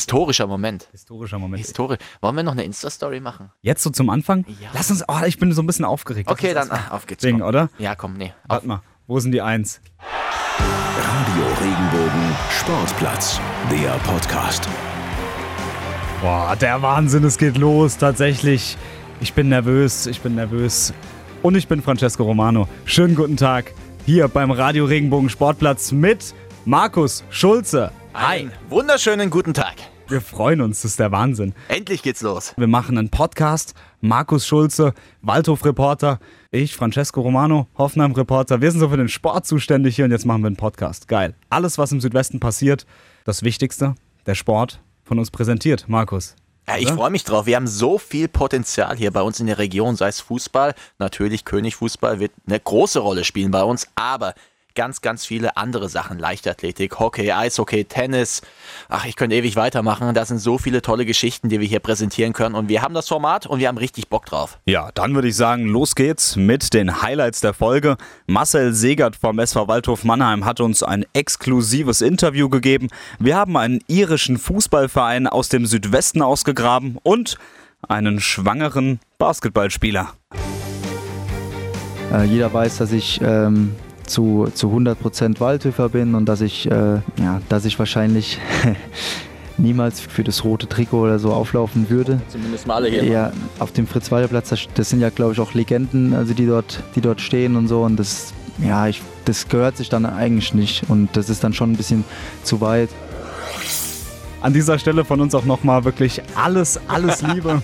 Historischer Moment. Historischer Moment. Historisch. Wollen wir noch eine Insta-Story machen? Jetzt so zum Anfang? Ja. Lass uns, oh, ich bin so ein bisschen aufgeregt. Lass Okay, dann mal ah, auf geht's. Singen, komm. oder? Ja, komm, nee. Auf. Warte mal, wo sind die Eins? Radio Regenbogen Sportplatz, der Podcast. Boah, der Wahnsinn, es geht los, tatsächlich. Ich bin nervös, ich bin nervös. Und ich bin Francesco Romano. Schönen guten Tag hier beim Radio Regenbogen Sportplatz mit Markus Schulze. Einen wunderschönen guten Tag. Wir freuen uns, das ist der Wahnsinn. Endlich geht's los. Wir machen einen Podcast. Markus Schulze, Waldhof-Reporter. Ich, Francesco Romano, Hoffenheim-Reporter. Wir sind so für den Sport zuständig hier und jetzt machen wir einen Podcast. Geil. Alles, was im Südwesten passiert, das Wichtigste, der Sport, von uns präsentiert. Markus. Ja, ich freue mich drauf. Wir haben so viel Potenzial hier bei uns in der Region, sei es Fußball. Natürlich Königfußball wird eine große Rolle spielen bei uns, aber ganz, ganz viele andere Sachen. Leichtathletik, Hockey, Eishockey, Tennis. Ach, ich könnte ewig weitermachen. Da sind so viele tolle Geschichten, die wir hier präsentieren können. Und wir haben das Format und wir haben richtig Bock drauf. Ja, dann würde ich sagen, los geht's mit den Highlights der Folge. Marcel Segert vom SV Waldhof Mannheim hat uns ein exklusives Interview gegeben. Wir haben einen irischen Fußballverein aus dem Südwesten ausgegraben und einen schwangeren Basketballspieler. Äh, jeder weiß, dass ich ähm, zu, zu 100% Waldhöfer bin und dass ich, äh, ja, dass ich wahrscheinlich niemals für das rote Trikot oder so auflaufen würde. Zumindest mal alle hier. Ja, auf dem Fritz-Walter-Platz, das, das sind ja, glaube ich, auch Legenden, also die dort, die dort stehen und so. Und das, ja, ich, das gehört sich dann eigentlich nicht. Und das ist dann schon ein bisschen zu weit. An dieser Stelle von uns auch nochmal wirklich alles, alles Liebe.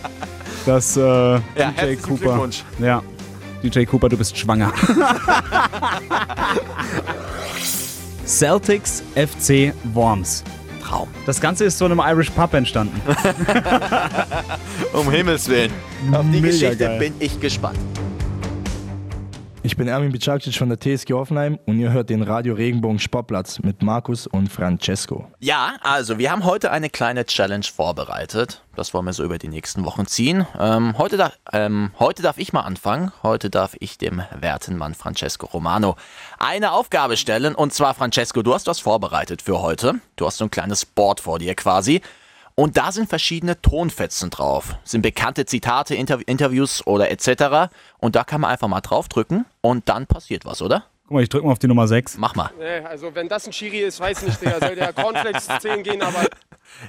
dass äh, Ja, DJ herzlichen Cooper. Glückwunsch. Ja, DJ Cooper, du bist schwanger. Celtics FC Worms. Traum. Das Ganze ist so in einem Irish Pub entstanden. Um Himmels Willen. Auf die Mega Geschichte geil. bin ich gespannt. Ich bin Ermin Bicacic von der TSG Hoffenheim und ihr hört den Radio Regenbogen Sportplatz mit Markus und Francesco. Ja, also wir haben heute eine kleine Challenge vorbereitet. Das wollen wir so über die nächsten Wochen ziehen. Ähm, heute, da, ähm, heute darf ich mal anfangen. Heute darf ich dem werten Mann Francesco Romano eine Aufgabe stellen. Und zwar, Francesco, du hast was vorbereitet für heute. Du hast so ein kleines Board vor dir quasi. Und da sind verschiedene Tonfetzen drauf. Sind bekannte Zitate, Interv Interviews oder etc. Und da kann man einfach mal draufdrücken und dann passiert was, oder? Guck mal, ich drücke mal auf die Nummer 6. Mach mal. Nee, also wenn das ein Schiri ist, weiß nicht, Digga. Soll der Cornflakes 10 gehen, aber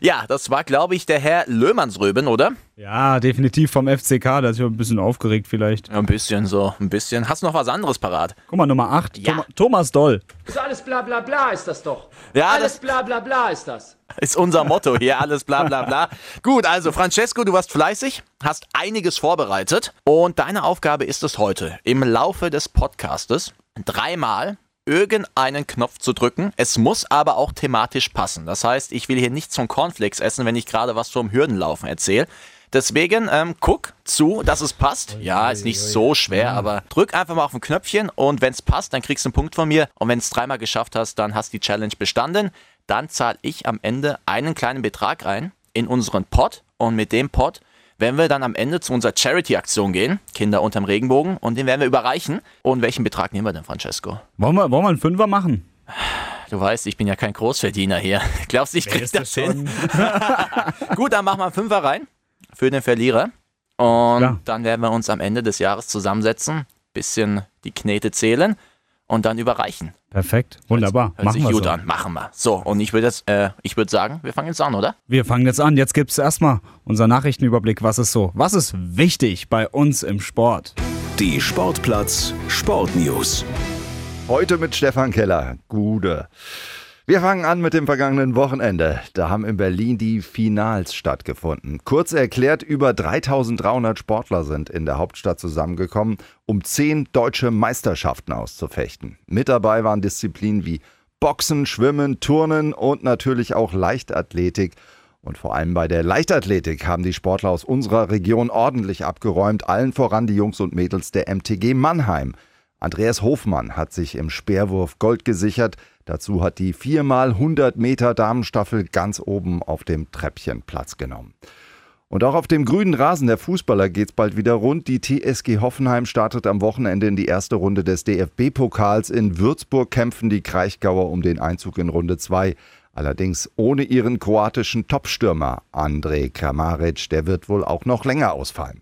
Ja, das war, glaube ich, der Herr Löhmannsröben, oder? Ja, definitiv vom FCK. Da ist ja ein bisschen aufgeregt vielleicht. Ja, ein bisschen so, ein bisschen. Hast du noch was anderes parat? Guck mal, Nummer 8. Ja. Thomas Doll. Ist alles bla bla bla ist das doch. Ja, alles das bla bla bla ist das. ist unser Motto hier, alles bla bla bla. Gut, also Francesco, du warst fleißig, hast einiges vorbereitet und deine Aufgabe ist es heute, im Laufe des Podcastes dreimal irgendeinen Knopf zu drücken. Es muss aber auch thematisch passen. Das heißt, ich will hier nichts von Cornflakes essen, wenn ich gerade was vom Hürdenlaufen erzähle. Deswegen ähm, guck zu, dass es passt. Ja, ist nicht so schwer, aber drück einfach mal auf ein Knöpfchen und wenn es passt, dann kriegst du einen Punkt von mir. Und wenn es dreimal geschafft hast, dann hast du die Challenge bestanden. Dann zahle ich am Ende einen kleinen Betrag rein in unseren Pot und mit dem Pot werden wir dann am Ende zu unserer Charity-Aktion gehen, Kinder unterm Regenbogen, und den werden wir überreichen. Und welchen Betrag nehmen wir denn, Francesco? Wollen wir, wollen wir einen Fünfer machen? Du weißt, ich bin ja kein Großverdiener hier. Glaubst du, ich krieg das hin? Gut, dann machen wir einen Fünfer rein für den Verlierer. Und Ja. dann werden wir uns am Ende des Jahres zusammensetzen, bisschen die Knete zählen und dann überreichen. Perfekt. Wunderbar. Hört Machen sich wir gut so. an. Machen wir. So, und ich würde jetzt, äh, ich würde sagen, wir fangen jetzt an, oder? Wir fangen jetzt an. Jetzt gibt es erstmal unser Nachrichtenüberblick. Was ist so? Was ist wichtig bei uns im Sport? Die Sportplatz Sportnews. Heute mit Stefan Keller. Gude. Wir fangen an mit dem vergangenen Wochenende. Da haben in Berlin die Finals stattgefunden. Kurz erklärt, über 3300 Sportler sind in der Hauptstadt zusammengekommen, um zehn deutsche Meisterschaften auszufechten. Mit dabei waren Disziplinen wie Boxen, Schwimmen, Turnen und natürlich auch Leichtathletik. Und vor allem bei der Leichtathletik haben die Sportler aus unserer Region ordentlich abgeräumt, allen voran die Jungs und Mädels der MTG Mannheim. Andreas Hofmann hat sich im Speerwurf Gold gesichert. Dazu hat die 4x100 Meter Damenstaffel ganz oben auf dem Treppchen Platz genommen. Und auch auf dem grünen Rasen der Fußballer geht's bald wieder rund. Die TSG Hoffenheim startet am Wochenende in die erste Runde des DFB-Pokals. In Würzburg kämpfen die Kraichgauer um den Einzug in Runde 2. Allerdings ohne ihren kroatischen Topstürmer Andrej Kramaric, der wird wohl auch noch länger ausfallen.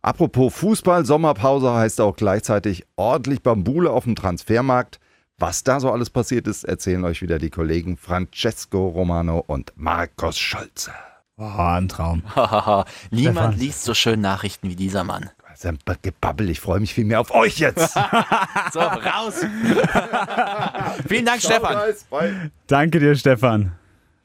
Apropos Fußball, Sommerpause heißt auch gleichzeitig ordentlich Bambule auf dem Transfermarkt. Was da so alles passiert ist, erzählen euch wieder die Kollegen Francesco Romano und Marcos Scholze. Oh, ein Traum. Niemand Stefan. liest so schön Nachrichten wie dieser Mann. Ein Gebabbel, ich freue mich viel mehr auf euch jetzt. So, raus. Vielen Dank, Stefan. Danke dir, Stefan.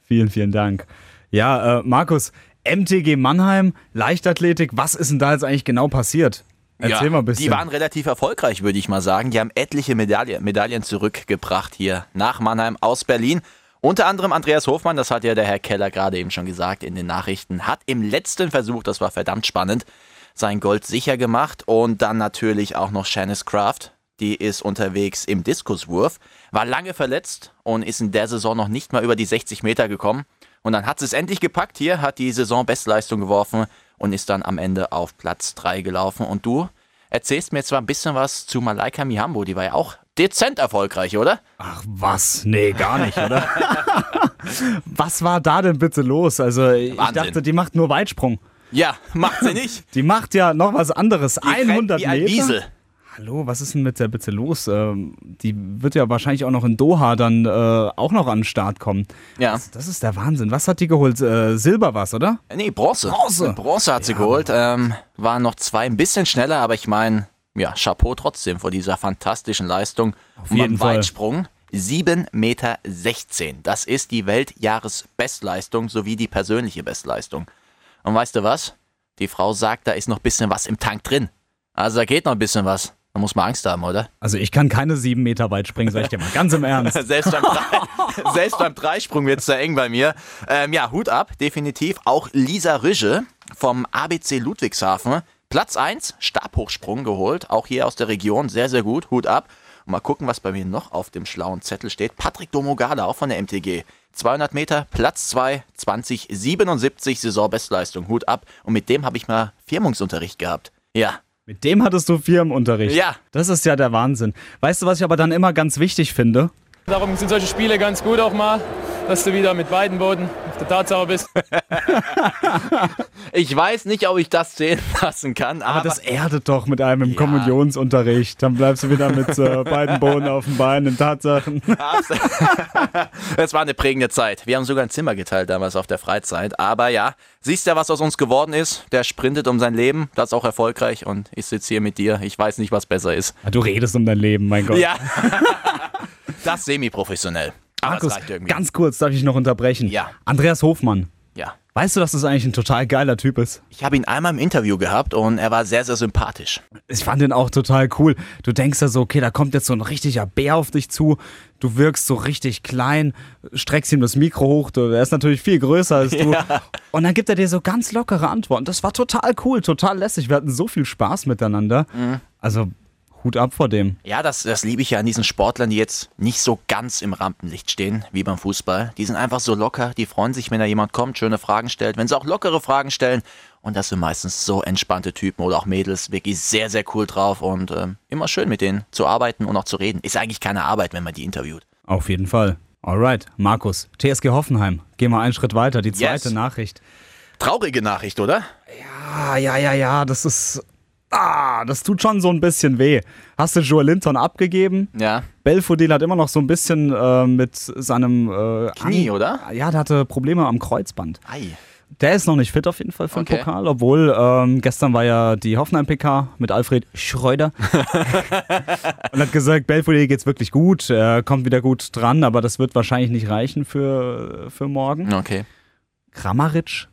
Vielen, vielen Dank. Ja, äh, Markus, MTG Mannheim, Leichtathletik, was ist denn da jetzt eigentlich genau passiert? Erzähl ja, mal ein bisschen. Die waren relativ erfolgreich, würde ich mal sagen. Die haben etliche Medaille, Medaillen zurückgebracht hier nach Mannheim aus Berlin. Unter anderem Andreas Hofmann, das hat ja der Herr Keller gerade eben schon gesagt in den Nachrichten, hat im letzten Versuch, das war verdammt spannend, sein Gold sicher gemacht. Und dann natürlich auch noch Shanice Kraft, die ist unterwegs im Diskuswurf, war lange verletzt und ist in der Saison noch nicht mal über die 60 Meter gekommen. Und dann hat sie es endlich gepackt hier, hat die Saisonbestleistung geworfen und ist dann am Ende auf Platz 3 gelaufen. Und du erzählst mir zwar ein bisschen was zu Malaika Mihambo, die war ja auch dezent erfolgreich, oder? Ach was? Nee, gar nicht, oder? was war da denn bitte los? Also, ich Wahnsinn. dachte, die macht nur Weitsprung. Ja, macht sie nicht. Die macht ja noch was anderes. Die rennt 100 wie ein Meter. Hallo, was ist denn mit der bitte los? Ähm, die wird ja wahrscheinlich auch noch in Doha dann äh, auch noch an den Start kommen. Ja. Das, das ist der Wahnsinn. Was hat die geholt? Äh, Silber was, oder? Nee, Bronze. Bronze. Bronze hat sie geholt. Ähm, waren noch zwei ein bisschen schneller, aber ich meine, ja, Chapeau trotzdem vor dieser fantastischen Leistung. Auf jeden Fall. Weitsprung 7,16 Meter. Das ist die Weltjahresbestleistung sowie die persönliche Bestleistung. Und weißt du was? Die Frau sagt, da ist noch ein bisschen was im Tank drin. Also da geht noch ein bisschen was. Da muss man Angst haben, oder? Also ich kann keine sieben Meter weit springen, sag ich dir mal. Ganz im Ernst. Selbst beim, Drei, selbst beim Dreisprung wird es da eng bei mir. Ähm, ja, Hut ab, definitiv. Auch Lisa Rüsche vom ABC Ludwigshafen. Platz 1, Stabhochsprung geholt. Auch hier aus der Region. Sehr, sehr gut. Hut ab. Und mal gucken, was bei mir noch auf dem schlauen Zettel steht. Patrick Domogala, auch von der MTG. 200 Meter, Platz 2, 2077 Saisonbestleistung. Hut ab. Und mit dem habe ich mal Firmungsunterricht gehabt. Ja, Mit dem hattest du Firmenunterricht. Ja. Das ist ja der Wahnsinn. Weißt du, was ich aber dann immer ganz wichtig finde? Darum sind solche Spiele ganz gut auch mal, dass du wieder mit beiden Boden auf der Tatsache bist. ich weiß nicht, ob ich das zählen lassen kann, aber, Aber das erdet doch mit einem im Kommunionsunterricht. Dann bleibst du wieder mit äh, beiden Boden auf dem Bein in Tatsachen. Es war eine prägende Zeit. Wir haben sogar ein Zimmer geteilt damals auf der Freizeit. Aber ja, siehst ja, was aus uns geworden ist. Der sprintet um sein Leben, das ist auch erfolgreich. Und ich sitze hier mit dir. Ich weiß nicht, was besser ist. Du redest um dein Leben, mein Gott. Ja, das semi-professionell. Markus, ganz kurz darf ich noch unterbrechen. Ja. Andreas Hofmann. Ja. Weißt du, dass das eigentlich ein total geiler Typ ist? Ich habe ihn einmal im Interview gehabt und er war sehr, sehr sympathisch. Ich fand den auch total cool. Du denkst ja so, okay, da kommt jetzt so ein richtiger Bär auf dich zu. Du wirkst so richtig klein, streckst ihm das Mikro hoch. Du, er ist natürlich viel größer als du. Und dann gibt er dir so ganz lockere Antworten. Das war total cool, total lässig. Wir hatten so viel Spaß miteinander. Also Hut ab vor dem. Ja, das, das liebe ich ja an diesen Sportlern, die jetzt nicht so ganz im Rampenlicht stehen, wie beim Fußball. Die sind einfach so locker, die freuen sich, wenn da jemand kommt, schöne Fragen stellt, wenn sie auch lockere Fragen stellen. Und das sind meistens so entspannte Typen oder auch Mädels, wirklich sehr, sehr cool drauf und ähm, immer schön mit denen zu arbeiten und auch zu reden. Ist eigentlich keine Arbeit, wenn man die interviewt. Auf jeden Fall. Alright, Markus, TSG Hoffenheim. Geh mal einen Schritt weiter, die zweite Yes. Nachricht. Traurige Nachricht, oder? Ah, ja, ja, ja, das ist. Ah, das tut schon so ein bisschen weh. Hast du Joel Linton abgegeben? Ja. Belfodil hat immer noch so ein bisschen äh, mit seinem äh, Knie, An- oder? Ja, der hatte Probleme am Kreuzband. Ei. Der ist noch nicht fit auf jeden Fall für Okay. den Pokal, obwohl ähm, gestern war ja die Hoffenheim-PK mit Alfred Schreuder und hat gesagt, Belfodil geht's wirklich gut, er kommt wieder gut dran, aber das wird wahrscheinlich nicht reichen für, für morgen. Okay. Kramaric,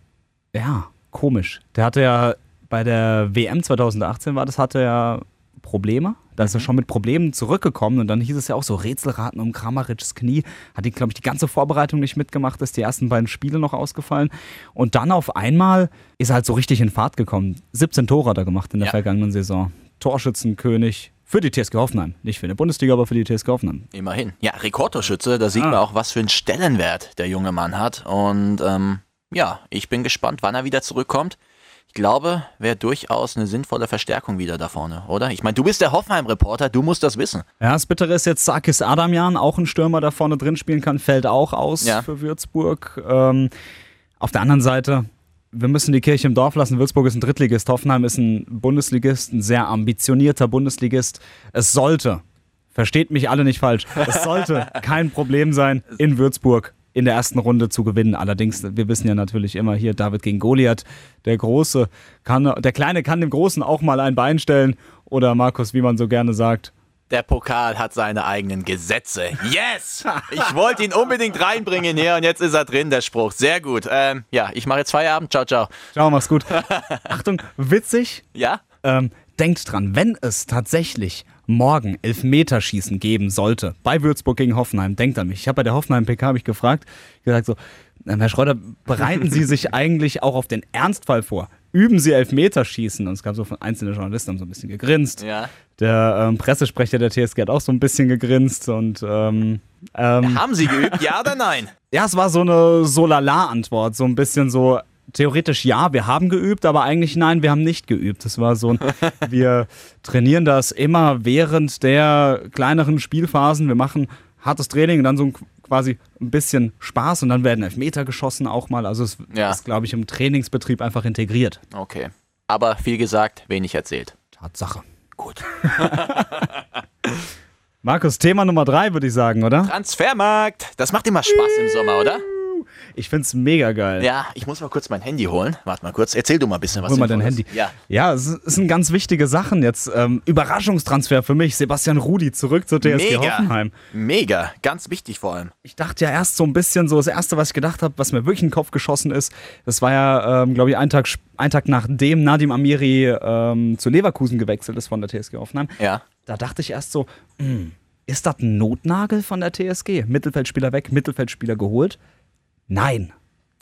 ja, komisch. Der hatte ja bei der WM 2018 war das, hatte er Probleme. Da ist er schon mit Problemen zurückgekommen und dann hieß es ja auch so Rätselraten um Kramarics Knie. Hat die, glaube ich, die ganze Vorbereitung nicht mitgemacht, ist die ersten beiden Spiele noch ausgefallen. Und dann auf einmal ist er halt so richtig in Fahrt gekommen. 17 Tore hat er gemacht in der Ja. vergangenen Saison. Torschützenkönig für die TSG Hoffenheim. Nicht für die Bundesliga, aber für die TSG Hoffenheim. Immerhin. Ja, Rekordtorschütze, da sieht Ah. man auch, was für einen Stellenwert der junge Mann hat. Und ähm, ja, ich bin gespannt, wann er wieder zurückkommt. Ich glaube, wäre durchaus eine sinnvolle Verstärkung wieder da vorne, oder? Ich meine, du bist der Hoffenheim-Reporter, du musst das wissen. Ja, das Bittere ist jetzt Sakis Adamian, auch ein Stürmer, der vorne drin spielen kann, fällt auch aus Ja. für Würzburg. Ähm, auf der anderen Seite, wir müssen die Kirche im Dorf lassen. Würzburg ist ein Drittligist, Hoffenheim ist ein Bundesligist, ein sehr ambitionierter Bundesligist. Es sollte, versteht mich alle nicht falsch, es sollte kein Problem sein, in Würzburg in der ersten Runde zu gewinnen. Allerdings, wir wissen ja natürlich immer hier, David gegen Goliath, der Große kann, der Kleine kann dem Großen auch mal ein Bein stellen. Oder Markus, wie man so gerne sagt, Der Pokal hat seine eigenen Gesetze. Yes! Ich wollte ihn unbedingt reinbringen hier und jetzt ist er drin, der Spruch. Sehr gut. Ähm, ja, ich mache jetzt Feierabend. Ciao, ciao. Ciao, mach's gut. Achtung, witzig. Ja? Ähm, denkt dran, wenn es tatsächlich morgen Elfmeterschießen geben sollte, bei Würzburg gegen Hoffenheim, denkt an mich. Ich habe bei der Hoffenheim-PK hab ich gefragt, gesagt so, Herr Schreuder, bereiten Sie sich eigentlich auch auf den Ernstfall vor? Üben Sie Elfmeterschießen? Und es gab so von einzelnen Journalisten, haben so ein bisschen gegrinst. Ja. Der ähm, Pressesprecher der TSG hat auch so ein bisschen gegrinst und ähm, ähm, Haben Sie geübt, ja oder nein? ja, es war so eine Solala-Antwort, so ein bisschen so theoretisch ja, wir haben geübt, aber eigentlich nein, wir haben nicht geübt. Das war so ein, wir trainieren das immer während der kleineren Spielphasen. Wir machen hartes Training und dann so ein, quasi ein bisschen Spaß und dann werden Elfmeter geschossen auch mal. Also es Ja. ist, glaube ich, im Trainingsbetrieb einfach integriert. Okay. Aber viel gesagt, wenig erzählt. Tatsache. Gut. Markus, Thema Nummer drei, würde ich sagen, oder? Transfermarkt. Das macht immer Spaß im Sommer, oder? Ich find's mega geil. Ja, ich muss mal kurz mein Handy holen. Warte mal kurz. Erzähl du mal ein bisschen was. Hol mal dein Sinnvolles. Handy. Ja. Ja, es es sind ganz wichtige Sachen jetzt. Ähm, Überraschungstransfer für mich. Sebastian Rudi zurück zur TSG Mega. Hoffenheim. Mega. Ganz wichtig vor allem. Ich dachte ja erst so ein bisschen so, das Erste, was ich gedacht habe, was mir wirklich in den Kopf geschossen ist, das war ja, ähm, glaube ich, ein Tag, ein Tag nachdem Nadim Amiri ähm, zu Leverkusen gewechselt ist von der TSG Hoffenheim. Ja. Da dachte ich erst so, hm, ist das ein Notnagel von der TSG? Mittelfeldspieler weg, Mittelfeldspieler geholt? Nein,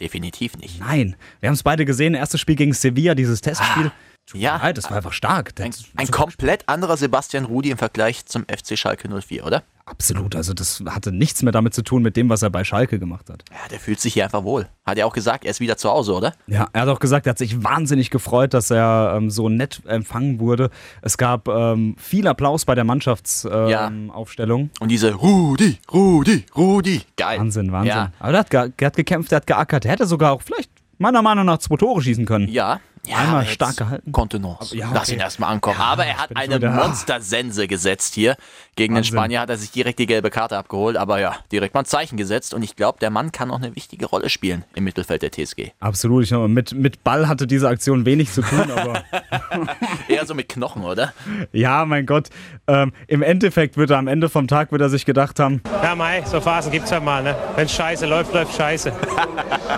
Definitiv nicht. nein. Wir haben es beide gesehen, erstes Spiel gegen Sevilla, dieses Testspiel. Ja. Nein, das war einfach stark. Ein, ein komplett anderer Sebastian Rudi im Vergleich zum FC Schalke 04, oder? Absolut, also das hatte nichts mehr damit zu tun mit dem, was er bei Schalke gemacht hat. Ja, der fühlt sich hier einfach wohl. Hat er auch gesagt, er ist wieder zu Hause, oder? Ja, er hat auch gesagt, er hat sich wahnsinnig gefreut, dass er ähm, so nett empfangen wurde. Es gab ähm, viel Applaus bei der Mannschaftsaufstellung. Ja. Ähm, Aufstellung. Und diese Rudi, Rudi, Rudi. Geil. Wahnsinn, Wahnsinn. Ja. Aber der hat, ge der hat gekämpft, der hat geackert. Er hätte sogar auch vielleicht meiner Meinung nach zwei Tore schießen können. Ja. Ja Einmal stark gehalten. Kontenance. ja, Lass okay. ihn erstmal ankommen. aber er hat eine Monstersense gesetzt hier. Gegen den Wahnsinn. Spanier hat er sich direkt die gelbe Karte abgeholt. Aber ja, direkt mal ein Zeichen gesetzt. Und ich glaube, der Mann kann auch eine wichtige Rolle spielen im Mittelfeld der TSG. Absolut. Ich glaube, mit, mit Ball hatte diese Aktion wenig zu tun, aber Eher so mit Knochen, oder? ja, mein Gott. Ähm, Im Endeffekt wird er am Ende vom Tag wird er sich gedacht haben, Ja, Mai, so Phasen gibt's halt mal, ne? Wenn scheiße läuft, läuft scheiße.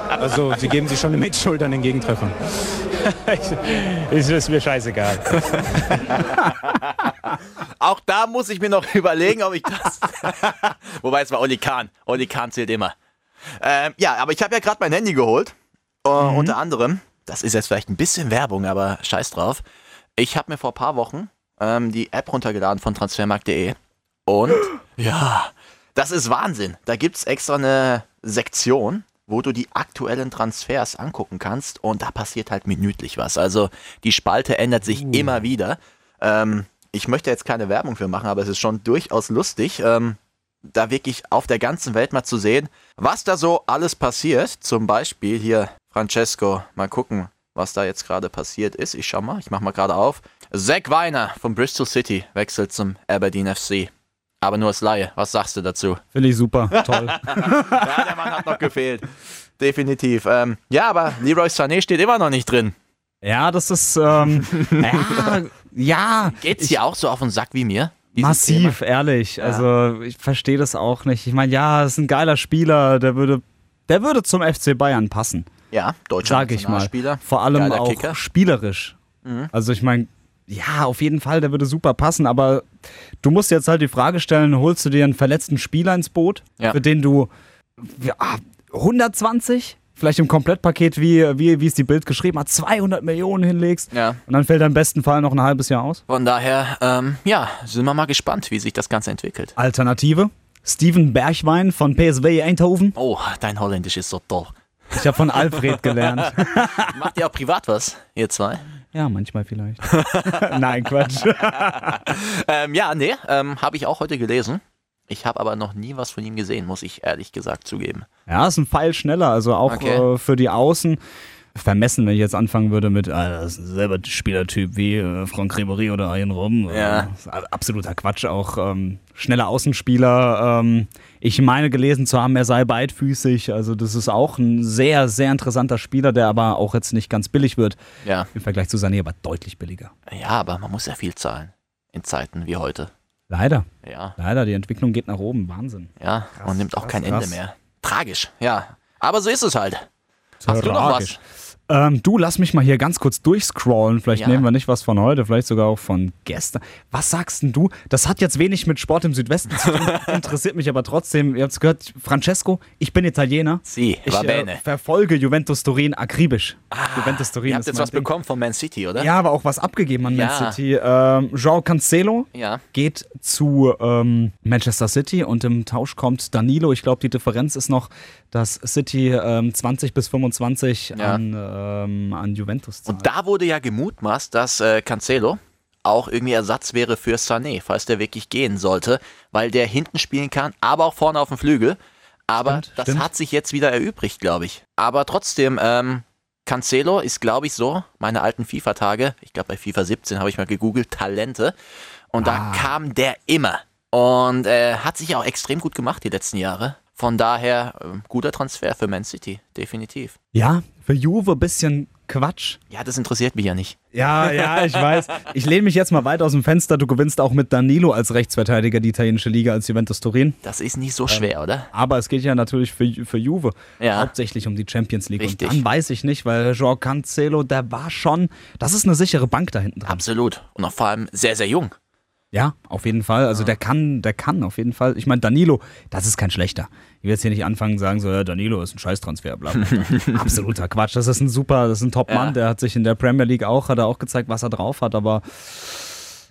Also Sie geben sich schon eine Mitschuld an den Gegentreffern. ist, ist mir scheißegal. Auch da muss ich mir noch überlegen, ob ich das. Wobei es war Oli Kahn. Oli Kahn zählt immer. Ähm, ja, aber ich habe ja gerade mein Handy geholt. Äh, Unter anderem, das ist jetzt vielleicht ein bisschen Werbung, aber scheiß drauf. Ich habe mir vor ein paar Wochen ähm, die App runtergeladen von transfermarkt.de. Und ja, das ist Wahnsinn. Da gibt es extra eine Sektion, wo du die aktuellen Transfers angucken kannst. Und da passiert halt minütlich was. Also die Spalte ändert sich immer wieder. Ähm, ich möchte jetzt keine Werbung für machen, aber es ist schon durchaus lustig, ähm, da wirklich auf der ganzen Welt mal zu sehen, was da so alles passiert. Zum Beispiel hier Francesco, mal gucken, was da jetzt gerade passiert ist. Ich schau mal, ich mach mal gerade auf. Zack Weiner von Bristol City wechselt zum Aberdeen FC. Aber nur als Laie. Was sagst du dazu? finde ich super, toll. Ja, der Mann hat noch gefehlt. Definitiv. Ähm, ja, aber Leroy Sané steht immer noch nicht drin. ja, das ist, ähm, ja, ja. Geht's dir auch so auf den Sack wie mir? Massiv, ehrlich. Also ich verstehe das auch nicht. Ich meine, ja, ist ein geiler Spieler, der würde, der würde zum FC Bayern passen, Thema? Ja, deutscher sag ich mal. Nationalspieler. Vor allem Geiler auch Kicker. Mhm. spielerisch. Also ich meine, ja, auf jeden Fall, der würde super passen, aber du musst jetzt halt die Frage stellen, holst du dir einen verletzten Spieler ins Boot, Ja. für den du ja, 120, vielleicht im Komplettpaket, wie, wie, wie es die Bild geschrieben hat, 200 Millionen hinlegst Ja. und dann fällt er im besten Fall noch ein halbes Jahr aus? Von daher, ähm, ja, sind wir mal gespannt, wie sich das Ganze entwickelt. Alternative, Steven Bergwein von PSV Eindhoven. Oh, dein Holländisch ist so toll. Ich habe von Alfred gelernt. Macht ihr auch privat was, ihr zwei? Ja, manchmal vielleicht. Nein, Quatsch. ähm, ja, nee, ähm, habe ich auch heute gelesen. Ich habe aber noch nie was von ihm gesehen, muss ich ehrlich gesagt zugeben. Ja, ist ein Pfeil schneller, also auch Okay. äh, für die Außen. Vermessen, wenn ich jetzt anfangen würde mit, ah, das ist selber Spielertyp wie äh, Franck Ribéry oder Robben. Ja. Äh, ist absoluter Quatsch, auch ähm, schneller Außenspieler. Ähm, ich meine gelesen zu haben, er sei beidfüßig. Also das ist auch ein sehr, sehr interessanter Spieler, der aber auch jetzt nicht ganz billig wird. Ja. Im Vergleich zu Sané, aber deutlich billiger. Ja, aber man muss ja viel zahlen. In Zeiten wie heute. Leider. Ja. Leider, die Entwicklung geht nach oben. Wahnsinn. Ja, und nimmt auch krass, kein krass. Ende mehr. Tragisch, ja. Aber so ist es halt. Hast du noch was? Ähm, du, lass mich mal hier ganz kurz durchscrollen. Vielleicht Ja. nehmen wir nicht was von heute, vielleicht sogar auch von gestern. Was sagst denn du? Das hat jetzt wenig mit Sport im Südwesten zu tun, interessiert mich aber trotzdem. Ihr habt es gehört, Francesco, ich bin Italiener. Sie, Ich äh, verfolge Juventus Turin akribisch. Juventus Turin Ihr habt ist jetzt was Ding. bekommen von Man City, oder? Ja, aber auch was abgegeben an Ja. Man City. Ähm, João Cancelo Ja. geht zu ähm, Manchester City und im Tausch kommt Danilo. Ich glaube, die Differenz ist noch, dass City ähm, 20 bis 25 Ja. an, ähm, an Juventus zahlt. Und da wurde ja gemutmaßt, dass äh, Cancelo auch irgendwie Ersatz wäre für Sané, falls der wirklich gehen sollte, weil der hinten spielen kann, aber auch vorne auf dem Flügel. Aber Stimmt, das stimmt. hat sich jetzt wieder erübrigt, glaube ich. Aber trotzdem, ähm, Cancelo ist, glaube ich, so, meine alten FIFA-Tage, ich glaube bei FIFA 17 habe ich mal gegoogelt, Talente. Und da Ah. kam der immer. Und äh, hat sich auch extrem gut gemacht die letzten Jahre. Von daher, äh, guter Transfer für Man City, definitiv. Ja, für Juve ein bisschen Quatsch. Ja, das interessiert mich ja nicht. Ja, ja, ich weiß. Ich lehne mich jetzt mal weit aus dem Fenster. Du gewinnst auch mit Danilo als Rechtsverteidiger die italienische Liga als Juventus Turin. Das ist nicht so schwer, oder? Aber es geht ja natürlich für, für Juve Ja. hauptsächlich um die Champions League. Richtig. Und dann weiß ich nicht, weil Joao Cancelo, der war schon, das ist eine sichere Bank da hinten dran. Absolut. Und auch vor allem sehr, sehr jung. Ja, auf jeden Fall. Also der kann, der kann auf jeden Fall. Ich meine, Danilo, das ist kein schlechter. Ich will jetzt hier nicht anfangen und sagen, so, ja, Danilo ist ein Scheißtransfer, bla, bla, bla. Absoluter Quatsch. Das ist ein super, das ist ein Top-Mann. Ja. Der hat sich in der Premier League auch, hat er auch gezeigt, was er drauf hat. Aber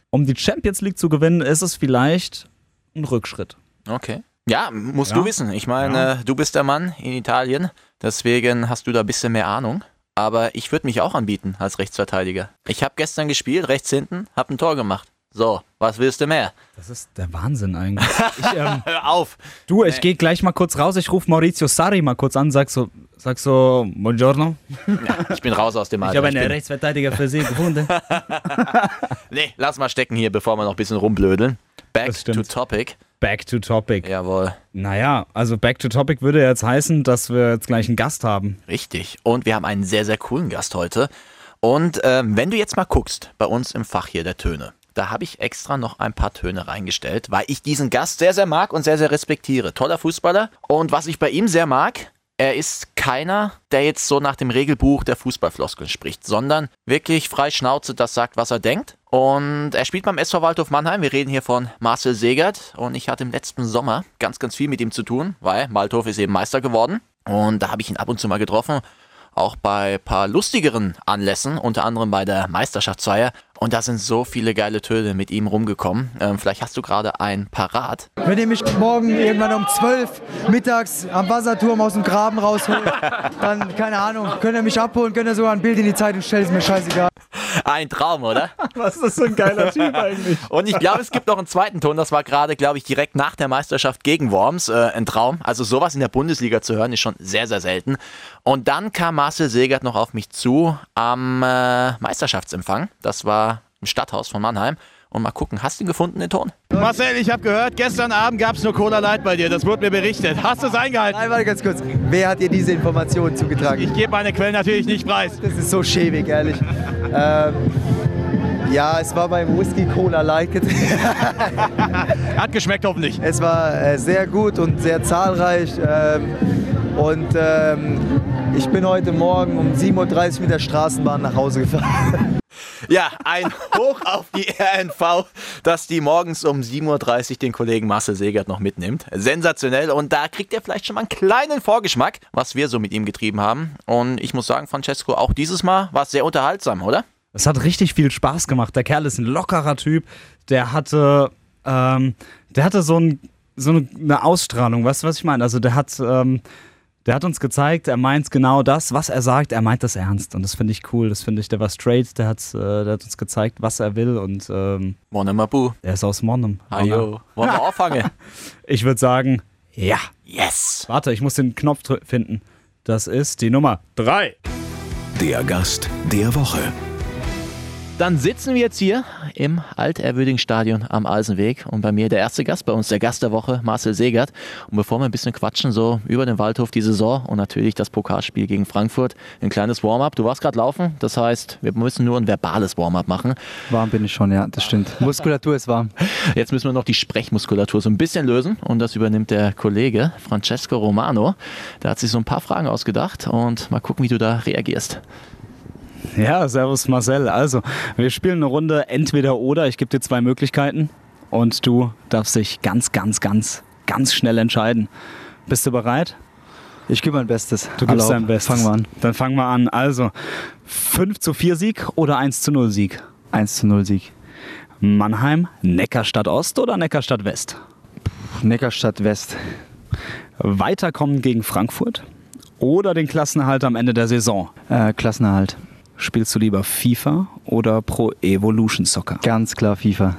um die Champions League zu gewinnen, ist es vielleicht ein Rückschritt. Okay. Ja, musst Ja. du wissen. Ich meine, Ja. du bist der Mann in Italien, deswegen hast du da ein bisschen mehr Ahnung. Aber ich würde mich auch anbieten als Rechtsverteidiger. Ich habe gestern gespielt, rechts hinten, habe ein Tor gemacht. So, was willst du mehr? Das ist der Wahnsinn eigentlich. Ich, ähm, Hör auf! du, ich gehe gleich mal kurz raus. Ich rufe Maurizio Sarri mal kurz an, sag so, sag so, Buongiorno. Ich bin raus aus dem Ich Alter. habe Ich einen bin- Rechtsverteidiger für Sie gefunden. nee, lass mal stecken hier, bevor wir noch ein bisschen rumblödeln. Back to topic. Back to topic. Jawohl, Naja, also Back to Topic würde jetzt heißen, dass wir jetzt gleich einen Gast haben. richtig. Und wir haben einen sehr, sehr coolen Gast heute. Und ähm, wenn du jetzt mal guckst, bei uns im Fach hier der Töne, da habe ich extra noch ein paar Töne reingestellt, weil ich diesen Gast sehr, sehr mag und sehr, sehr respektiere. Toller Fußballer. Und was ich bei ihm sehr mag, er ist keiner, der jetzt so nach dem Regelbuch der Fußballfloskeln spricht, sondern wirklich frei Schnauze das sagt, was er denkt. Und er spielt beim SV Waldhof Mannheim. Wir reden hier von Marcel Segert. Und ich hatte im letzten Sommer ganz, ganz viel mit ihm zu tun, weil Waldhof ist eben Meister geworden. Und da habe ich ihn ab und zu mal getroffen. Auch bei ein paar lustigeren Anlässen, unter anderem bei der Meisterschaftsfeier. Und da sind so viele geile Töne mit ihm rumgekommen. Ähm, vielleicht hast du gerade ein parat. Wenn ihr mich morgen irgendwann um 12 mittags am Wasserturm aus dem Graben rausholt, dann, keine Ahnung, könnt ihr mich abholen, könnt ihr sogar ein Bild in die Zeitung stellen, ist mir scheißegal. Ein Traum, oder? Was ist das für ein geiler Typ eigentlich? Und ich glaube, es gibt noch einen zweiten Ton. Das war gerade, glaube ich, direkt nach der Meisterschaft gegen Worms. Äh, ein Traum. Also sowas in der Bundesliga zu hören, ist schon sehr, sehr selten. Und dann kam Marcel Segert noch auf mich zu am äh, Meisterschaftsempfang. Das war im Stadthaus von Mannheim. Und mal gucken, hast du ihn gefunden, den Ton? Marcel, ich habe gehört, gestern Abend gab es nur Cola Light bei dir. Das wurde mir berichtet. Hast du es eingehalten? Nein, warte ganz kurz. Wer hat dir diese Informationen zugetragen? Ich gebe meine Quellen natürlich nicht preis. Das ist so schäbig, ehrlich. ähm, ja, es war beim Whisky Cola Light. Hat geschmeckt hoffentlich. Es war äh, sehr gut und sehr zahlreich. Ähm, und ähm, ich bin heute Morgen um 7.30 Uhr mit der Straßenbahn nach Hause gefahren. Ja, ein Hoch auf die RNV, dass die morgens um 7.30 Uhr den Kollegen Marcel Segert noch mitnimmt. Sensationell. Und da kriegt ihr vielleicht schon mal einen kleinen Vorgeschmack, was wir so mit ihm getrieben haben. Und ich muss sagen, Francesco, auch dieses Mal war es sehr unterhaltsam, oder? Es hat richtig viel Spaß gemacht. Der Kerl ist ein lockerer Typ. Der hatte, ähm, der hatte so, ein, so eine Ausstrahlung. Weißt du, was ich meine? Also der hat, ähm, Der hat uns gezeigt, er meint genau das, was er sagt, er meint das ernst. Und das finde ich cool. Das finde ich, der war straight, der hat, äh, der hat uns gezeigt, was er will. Und ähm, Monem Abu. er ist aus Monnem. Ajo. Wollen wir auffangen? Ich würde sagen, ja. Yes. Warte, ich muss den Knopf finden. Das ist die Nummer drei. Der Gast der Woche. Dann sitzen wir jetzt hier im altehrwürdigen Stadion am Eisenweg und bei mir der erste Gast bei uns, der Gast der Woche, Marcel Segert. Und bevor wir ein bisschen quatschen, so über den Waldhof die Saison und natürlich das Pokalspiel gegen Frankfurt, ein kleines Warm-up. Du warst gerade laufen, das heißt, wir müssen nur ein verbales Warm-up machen. Warm bin ich schon, ja, das stimmt. Muskulatur ist warm. Jetzt müssen wir noch die Sprechmuskulatur so ein bisschen lösen und das übernimmt der Kollege Francesco Romano. Der hat sich so ein paar Fragen ausgedacht und mal gucken, wie du da reagierst. Ja, servus Marcel. Also, wir spielen eine Runde entweder oder. Ich gebe dir zwei Möglichkeiten und du darfst dich ganz, ganz, ganz, ganz schnell entscheiden. Bist du bereit? Ich gebe mein Bestes. Du gibst dein Bestes. Fangen wir an. Dann fangen wir an. Also, 5 zu 4 Sieg oder 1 zu 0 Sieg? 1 zu 0 Sieg. Mannheim, Neckarstadt Ost oder Neckarstadt West? Neckarstadt West. Weiterkommen gegen Frankfurt oder den Klassenerhalt am Ende der Saison? Äh, Klassenerhalt. Spielst du lieber FIFA oder Pro Evolution Soccer? Ganz klar FIFA.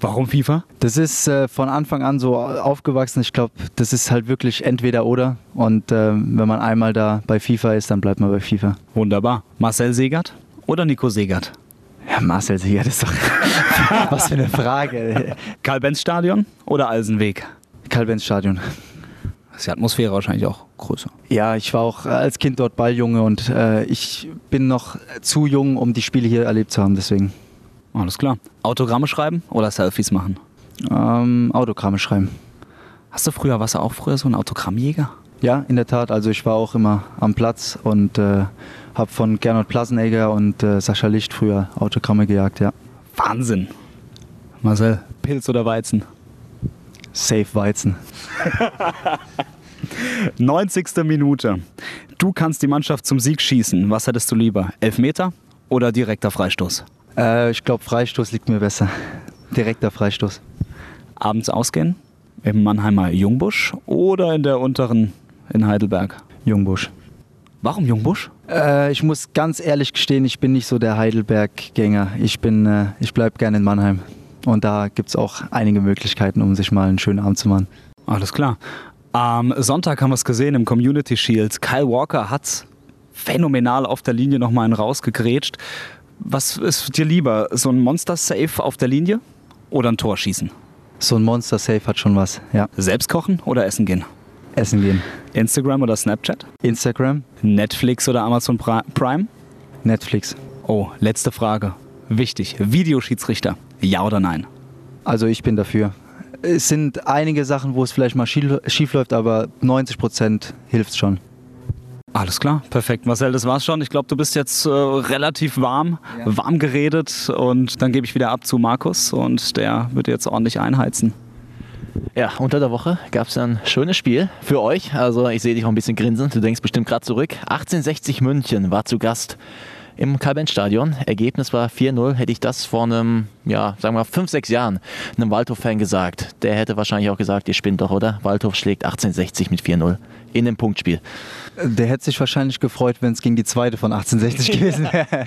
Warum FIFA? Das ist äh, von Anfang an so aufgewachsen. Ich glaube, das ist halt wirklich entweder oder. Und äh, wenn man einmal da bei FIFA ist, dann bleibt man bei FIFA. Wunderbar. Marcel Segert oder Nico Segert? Ja, Marcel Siegert ist doch. Was für eine Frage. Karl-Benz-Stadion oder Alsenweg? Karl-Benz-Stadion. Ist die Atmosphäre wahrscheinlich auch größer. Ja, ich war auch als Kind dort Balljunge und äh, ich bin noch zu jung, um die Spiele hier erlebt zu haben. Deswegen Alles klar. Autogramme schreiben oder Selfies machen? ähm, Autogramme schreiben. Hast du früher, warst du auch früher so ein Autogrammjäger? Ja, in der Tat. Also ich war auch immer am Platz und äh, habe von Gernot Plassenegger und äh, Sascha Licht früher Autogramme gejagt, ja. Wahnsinn. Marcel, Pilz oder Weizen? Safe Weizen. 90. Minute. Du kannst die Mannschaft zum Sieg schießen. Was hättest du lieber? Elfmeter oder direkter Freistoß? Äh, ich glaube, Freistoß liegt mir besser. Direkter Freistoß. Abends ausgehen? Im Mannheimer Jungbusch oder in der unteren in Heidelberg? Jungbusch. Warum Jungbusch? Äh, ich muss ganz ehrlich gestehen, ich bin nicht so der Heidelberg-Gänger. Ich, bin, äh, ich bleibe gerne in Mannheim. Und da gibt es auch einige Möglichkeiten, um sich mal einen schönen Abend zu machen. Alles klar. Am Sonntag haben wir es gesehen im Community Shield. Kyle Walker hat phänomenal auf der Linie nochmal einen rausgegrätscht. Was ist dir lieber? So ein Monster-Safe auf der Linie oder ein Tor schießen? So ein Monster-Safe hat schon was, ja. Selbst kochen oder essen gehen? Essen gehen. Instagram oder Snapchat? Instagram, Netflix oder Amazon Pri- Prime? Netflix. Oh, letzte Frage. Wichtig. Videoschiedsrichter. Ja oder nein? Also ich bin dafür. Es sind einige Sachen, wo es vielleicht mal schief, läuft, aber 90 Prozent hilft schon. Alles klar, perfekt. Marcel, das war's schon. Ich glaube, du bist jetzt äh, relativ warm, warm geredet und dann gebe ich wieder ab zu Markus und der wird jetzt ordentlich einheizen. Ja, unter der Woche gab es ein schönes Spiel für euch. Also ich sehe dich auch ein bisschen grinsen. Du denkst bestimmt gerade zurück. 1860 München war zu Gast im Karl-Benz-Stadion. Ergebnis war 4-0. Hätte ich das vor einem, ja, sagen wir mal, 5, 6 Jahren einem Waldhof-Fan gesagt, der hätte wahrscheinlich auch gesagt, ihr spinnt doch, oder? Waldhof schlägt 1860 mit 4-0 in dem Punktspiel. Der hätte sich wahrscheinlich gefreut, wenn es gegen die zweite von 1860 gewesen wäre.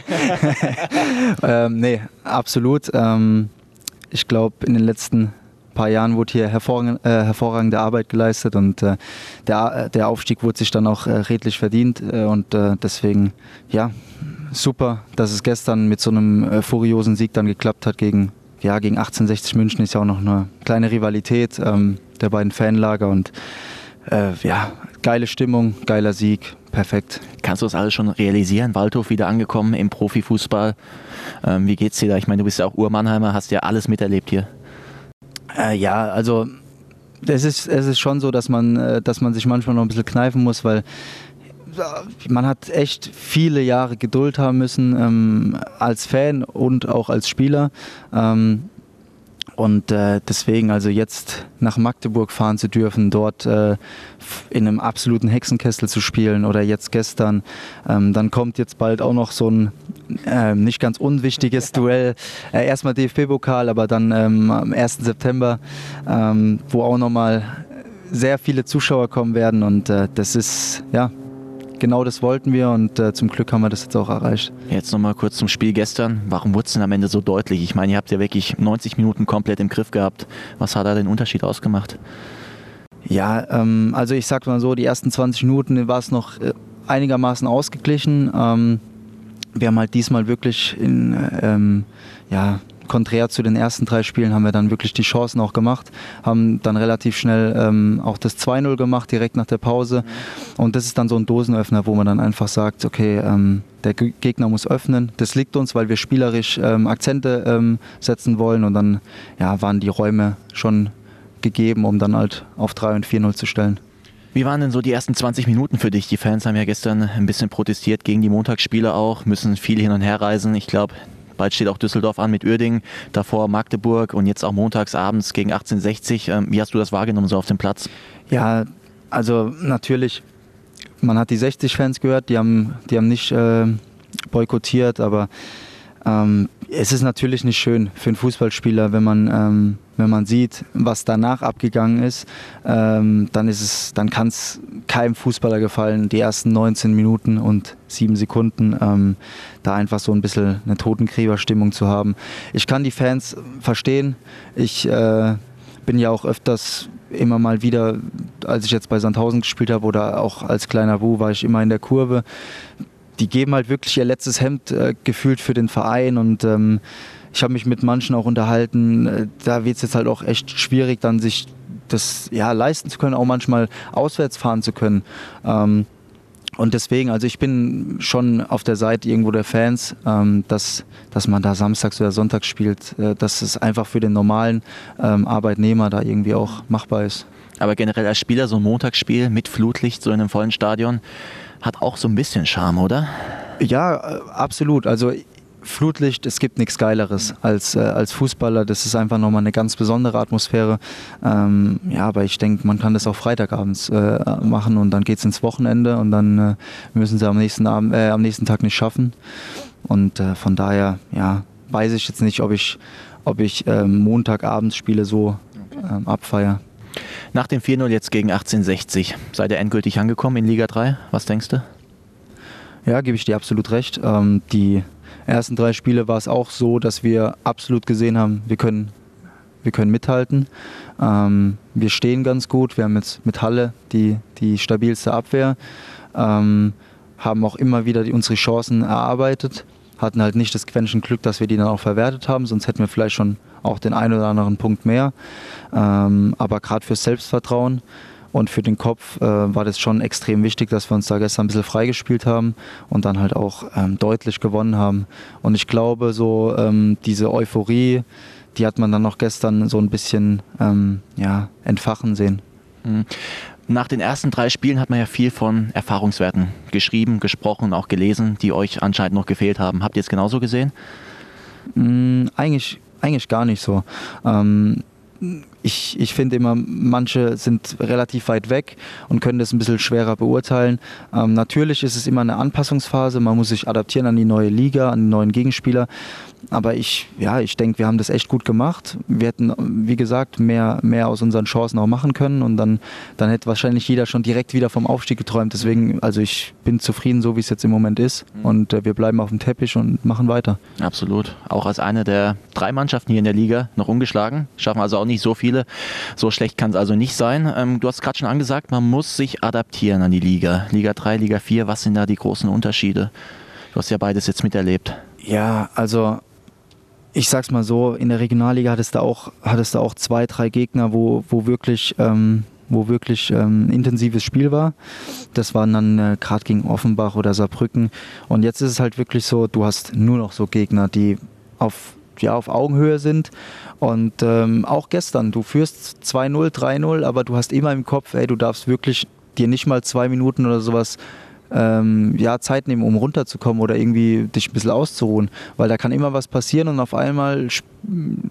ähm, nee, absolut. Ähm, ich glaube, in den letzten paar Jahren wurde hier hervorragende, äh, hervorragende Arbeit geleistet und äh, der, der Aufstieg wurde sich dann auch äh, redlich verdient äh, und äh, deswegen, ja, super, dass es gestern mit so einem äh, furiosen Sieg dann geklappt hat gegen, ja, gegen 1860 München ist ja auch noch eine kleine Rivalität ähm, der beiden Fanlager und äh, ja, geile Stimmung, geiler Sieg, perfekt. Kannst du das alles schon realisieren? Waldhof wieder angekommen im Profifußball. Ähm, wie geht's dir da? Ich meine, du bist ja auch Urmannheimer, hast ja alles miterlebt hier. Äh, ja, also es ist, es ist schon so, dass man, äh, dass man sich manchmal noch ein bisschen kneifen muss, weil man hat echt viele Jahre Geduld haben müssen ähm, als Fan und auch als Spieler. Ähm, und äh, deswegen, also jetzt nach Magdeburg fahren zu dürfen, dort äh, in einem absoluten Hexenkessel zu spielen oder jetzt gestern, ähm, dann kommt jetzt bald auch noch so ein ähm, nicht ganz unwichtiges Duell. Äh, erstmal DFB-Pokal, aber dann ähm, am 1. September, ähm, wo auch nochmal sehr viele Zuschauer kommen werden und äh, das ist, ja, genau das wollten wir und äh, zum Glück haben wir das jetzt auch erreicht. Jetzt nochmal kurz zum Spiel gestern. Warum wurde es denn am Ende so deutlich? Ich meine, ihr habt ja wirklich 90 Minuten komplett im Griff gehabt. Was hat da den Unterschied ausgemacht? Ja, ähm, also ich sag mal so, die ersten 20 Minuten war es noch äh, einigermaßen ausgeglichen. Ähm, wir haben halt diesmal wirklich in, ähm, ja, konträr zu den ersten drei Spielen haben wir dann wirklich die Chancen auch gemacht, haben dann relativ schnell ähm, auch das 2-0 gemacht, direkt nach der Pause. Und das ist dann so ein Dosenöffner, wo man dann einfach sagt, okay, ähm, der Gegner muss öffnen. Das liegt uns, weil wir spielerisch ähm, Akzente ähm, setzen wollen. Und dann ja, waren die Räume schon gegeben, um dann halt auf 3 und 4-0 zu stellen. Wie waren denn so die ersten 20 Minuten für dich? Die Fans haben ja gestern ein bisschen protestiert gegen die Montagsspiele auch, müssen viel hin und her reisen. Ich glaube, Bald steht auch Düsseldorf an mit Uerdingen, davor Magdeburg und jetzt auch montags abends gegen 1860. Ähm, wie hast du das wahrgenommen so auf dem Platz? Ja, also natürlich, man hat die 60 Fans gehört, die haben, die haben nicht äh, boykottiert, aber ähm, es ist natürlich nicht schön für einen Fußballspieler, wenn man, ähm, wenn man sieht, was danach abgegangen ist, ähm, dann ist es, dann kann es keinem Fußballer gefallen, die ersten 19 Minuten und 7 Sekunden ähm, da einfach so ein bisschen eine Totengräberstimmung zu haben. Ich kann die Fans verstehen. Ich äh, bin ja auch öfters immer mal wieder, als ich jetzt bei Sandhausen gespielt habe oder auch als kleiner Wu, war ich immer in der Kurve die geben halt wirklich ihr letztes Hemd äh, gefühlt für den Verein und ähm, ich habe mich mit manchen auch unterhalten. Äh, da wird es jetzt halt auch echt schwierig, dann sich das ja, leisten zu können, auch manchmal auswärts fahren zu können. Ähm, und deswegen, also ich bin schon auf der Seite irgendwo der Fans, ähm, dass, dass man da samstags oder sonntags spielt, äh, dass es einfach für den normalen ähm, Arbeitnehmer da irgendwie auch machbar ist. Aber generell als Spieler so ein Montagsspiel mit Flutlicht, so in einem vollen Stadion, hat auch so ein bisschen Charme, oder? Ja, äh, absolut. Also Flutlicht, es gibt nichts Geileres als, äh, als Fußballer. Das ist einfach nochmal eine ganz besondere Atmosphäre. Ähm, ja, aber ich denke, man kann das auch Freitagabends äh, machen und dann geht es ins Wochenende und dann äh, müssen sie am nächsten, Abend, äh, am nächsten Tag nicht schaffen. Und äh, von daher, ja, weiß ich jetzt nicht, ob ich, ob ich ähm, Montagabends Spiele so ähm, abfeiere. Nach dem 4-0 jetzt gegen 1860, seid ihr endgültig angekommen in Liga 3? Was denkst du? Ja, gebe ich dir absolut recht. Ähm, die ersten drei Spiele war es auch so, dass wir absolut gesehen haben, wir können, wir können mithalten. Ähm, wir stehen ganz gut. Wir haben jetzt mit Halle die, die stabilste Abwehr. Ähm, haben auch immer wieder die, unsere Chancen erarbeitet. Hatten halt nicht das Quäntchen Glück, dass wir die dann auch verwertet haben, sonst hätten wir vielleicht schon auch den einen oder anderen Punkt mehr. Ähm, aber gerade fürs Selbstvertrauen und für den Kopf äh, war das schon extrem wichtig, dass wir uns da gestern ein bisschen freigespielt haben und dann halt auch ähm, deutlich gewonnen haben. Und ich glaube, so ähm, diese Euphorie, die hat man dann noch gestern so ein bisschen ähm, ja, entfachen sehen. Mhm. Nach den ersten drei Spielen hat man ja viel von Erfahrungswerten geschrieben, gesprochen, auch gelesen, die euch anscheinend noch gefehlt haben. Habt ihr es genauso gesehen? Mhm, eigentlich eigentlich gar nicht so. Ähm, ich, ich finde immer, manche sind relativ weit weg und können das ein bisschen schwerer beurteilen. Ähm, natürlich ist es immer eine Anpassungsphase, man muss sich adaptieren an die neue Liga, an die neuen Gegenspieler. Aber ich, ja, ich denke, wir haben das echt gut gemacht. Wir hätten, wie gesagt, mehr, mehr aus unseren Chancen auch machen können und dann, dann hätte wahrscheinlich jeder schon direkt wieder vom Aufstieg geträumt. Deswegen, also ich bin zufrieden, so wie es jetzt im Moment ist. Mhm. Und äh, wir bleiben auf dem Teppich und machen weiter. Absolut. Auch als eine der drei Mannschaften hier in der Liga noch ungeschlagen. Schaffen also auch nicht so viele. So schlecht kann es also nicht sein. Ähm, du hast gerade schon angesagt, man muss sich adaptieren an die Liga. Liga 3, Liga 4, was sind da die großen Unterschiede? Du hast ja beides jetzt miterlebt. Ja, also ich sag's mal so, in der Regionalliga hattest du auch, hattest du auch zwei, drei Gegner, wo, wo wirklich, ähm, wo wirklich ähm, intensives Spiel war. Das waren dann äh, gerade gegen Offenbach oder Saarbrücken. Und jetzt ist es halt wirklich so, du hast nur noch so Gegner, die auf, ja, auf Augenhöhe sind. Und ähm, auch gestern, du führst 2-0, 3-0, aber du hast immer im Kopf, ey, du darfst wirklich dir nicht mal zwei Minuten oder sowas ähm, ja, Zeit nehmen, um runterzukommen oder irgendwie dich ein bisschen auszuruhen. Weil da kann immer was passieren und auf einmal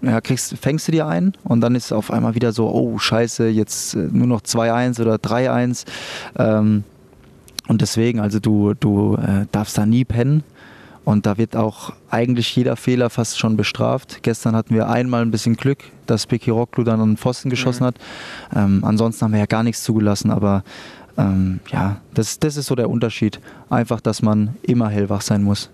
ja, kriegst, fängst du dir ein und dann ist auf einmal wieder so, oh scheiße, jetzt äh, nur noch 2-1 oder 3-1. Ähm, und deswegen, also du, du äh, darfst da nie pennen. Und da wird auch eigentlich jeder Fehler fast schon bestraft. Gestern hatten wir einmal ein bisschen Glück, dass Beki Rocklu dann einen Pfosten geschossen Mhm. hat. Ähm, ansonsten haben wir ja gar nichts zugelassen, aber ähm, ja, das, das ist so der Unterschied. Einfach, dass man immer hellwach sein muss.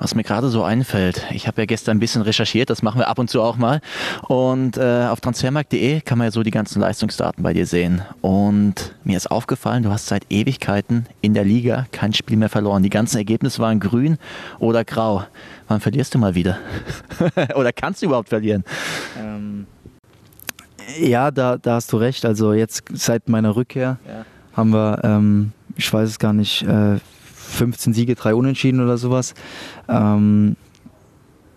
Was mir gerade so einfällt, ich habe ja gestern ein bisschen recherchiert, das machen wir ab und zu auch mal. Und äh, auf transfermarkt.de kann man ja so die ganzen Leistungsdaten bei dir sehen. Und mir ist aufgefallen, du hast seit Ewigkeiten in der Liga kein Spiel mehr verloren. Die ganzen Ergebnisse waren grün oder grau. Wann verlierst du mal wieder? oder kannst du überhaupt verlieren? Ähm, ja, da, da hast du recht. Also jetzt seit meiner Rückkehr Ja. Haben wir, ähm, ich weiß es gar nicht, äh, 15 Siege, drei Unentschieden oder sowas. Ähm,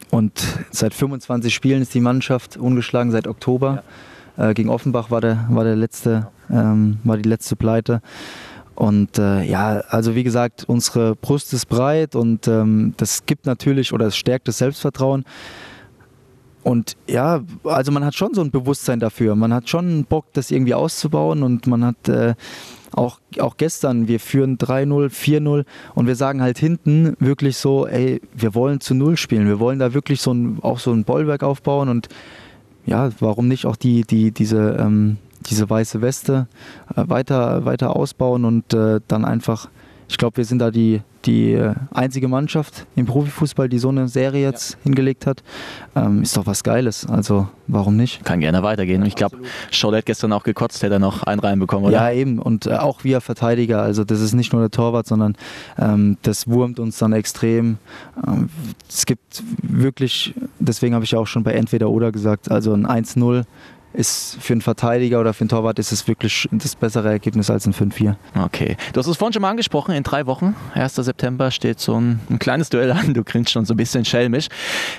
und seit 25 Spielen ist die Mannschaft ungeschlagen seit Oktober. Äh, gegen Offenbach war der, war der letzte, ähm, war die letzte Pleite. Und äh, ja, also wie gesagt, unsere Brust ist breit und ähm, das gibt natürlich oder es stärkt das Selbstvertrauen. Und ja, also man hat schon so ein Bewusstsein dafür. Man hat schon Bock, das irgendwie auszubauen und man hat äh, auch, auch gestern, wir führen 3-0, 4-0 und wir sagen halt hinten wirklich so, ey, wir wollen zu Null spielen. Wir wollen da wirklich so ein, auch so ein Bollwerk aufbauen und ja, warum nicht auch die, die, diese, ähm, diese weiße Weste äh, weiter, weiter ausbauen und äh, dann einfach, ich glaube, wir sind da die, die äh, einzige Mannschaft im Profifußball, die so eine Serie jetzt hingelegt hat. Ähm, ist doch was Geiles. Also warum nicht? Kann gerne weitergehen. Und ich glaube, Scholl hat gestern auch gekotzt, hätte er noch einen reinbekommen, oder? Ja, eben. Und äh, auch wir Verteidiger. Also das ist nicht nur der Torwart, sondern ähm, das wurmt uns dann extrem. Ähm, es gibt wirklich, deswegen habe ich ja auch schon bei Entweder oder gesagt, also ein 1-0 ist für einen Verteidiger oder für einen Torwart ist es wirklich das bessere Ergebnis als ein 5-4. Okay. Du hast es vorhin schon mal angesprochen, in drei Wochen, 1. September, steht so ein, ein kleines Duell an. Du grinst schon so ein bisschen schelmisch.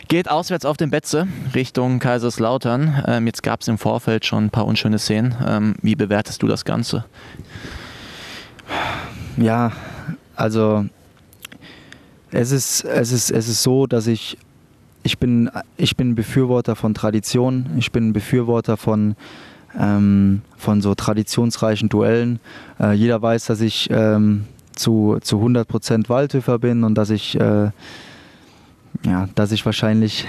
Geht auswärts auf den Betze Richtung Kaiserslautern. Ähm, jetzt gab es im Vorfeld schon ein paar unschöne Szenen. Ähm, wie bewertest du das Ganze? Ja, also es ist, es ist, es ist so, dass ich, ich bin, ich bin ein Befürworter von Tradition, ich bin ein Befürworter von, ähm, von so traditionsreichen Duellen. Äh, jeder weiß, dass ich ähm, zu, zu 100% Waldhöfer bin und dass ich, äh, ja, dass ich wahrscheinlich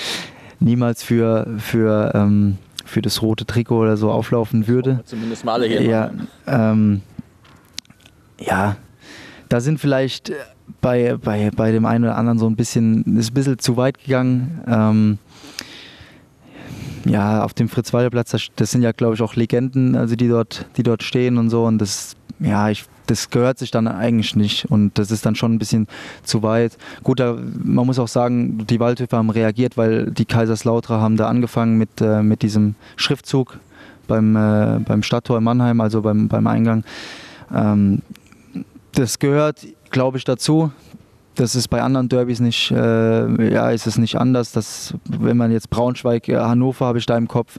niemals für, für, ähm, für das rote Trikot oder so auflaufen würde. Zumindest mal alle hier. Ja, ähm, ja, da sind vielleicht bei, bei, bei dem einen oder anderen so ein bisschen, ist ein bisschen zu weit gegangen. Ähm, ja, auf dem Fritz-Walter-Platz, das, das sind ja, glaube ich, auch Legenden, also die dort, die dort stehen und so. Und das, ja, ich, das gehört sich dann eigentlich nicht. Und das ist dann schon ein bisschen zu weit. Gut, da, man muss auch sagen, die Waldhöfer haben reagiert, weil die Kaiserslauterer haben da angefangen mit, äh, mit diesem Schriftzug beim, äh, beim Stadttor in Mannheim, also beim, beim Eingang. Ähm, das gehört, glaube ich, dazu. Das ist bei anderen Derbys nicht, äh, ja, ist es nicht anders. Das, wenn man jetzt Braunschweig, äh, Hannover habe ich da im Kopf,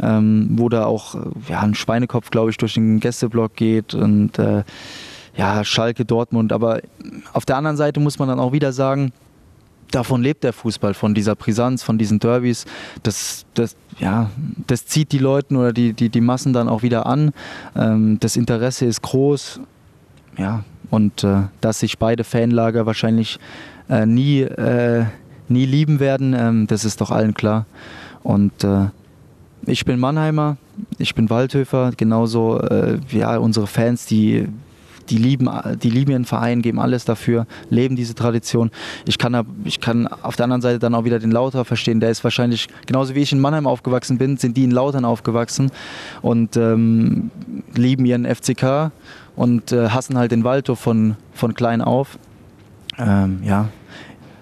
ähm, wo da auch äh, ja, ein Schweinekopf, glaube ich, durch den Gästeblock geht und äh, ja, Schalke, Dortmund. Aber auf der anderen Seite muss man dann auch wieder sagen, davon lebt der Fußball, von dieser Brisanz, von diesen Derbys. Das, das, ja, das zieht die Leute oder die, die, die Massen dann auch wieder an. Ähm, das Interesse ist groß. Ja, und äh, dass sich beide Fanlager wahrscheinlich äh, nie, äh, nie lieben werden, ähm, das ist doch allen klar. Und äh, ich bin Mannheimer, ich bin Waldhöfer, genauso äh, ja, unsere Fans, die, die, lieben, die lieben ihren Verein, geben alles dafür, leben diese Tradition. Ich kann, ich kann auf der anderen Seite dann auch wieder den Lauter verstehen, der ist wahrscheinlich, genauso wie ich in Mannheim aufgewachsen bin, sind die in Lautern aufgewachsen und ähm, lieben ihren FCK und äh, hassen halt den Waldhof von, von klein auf. Ähm, ja,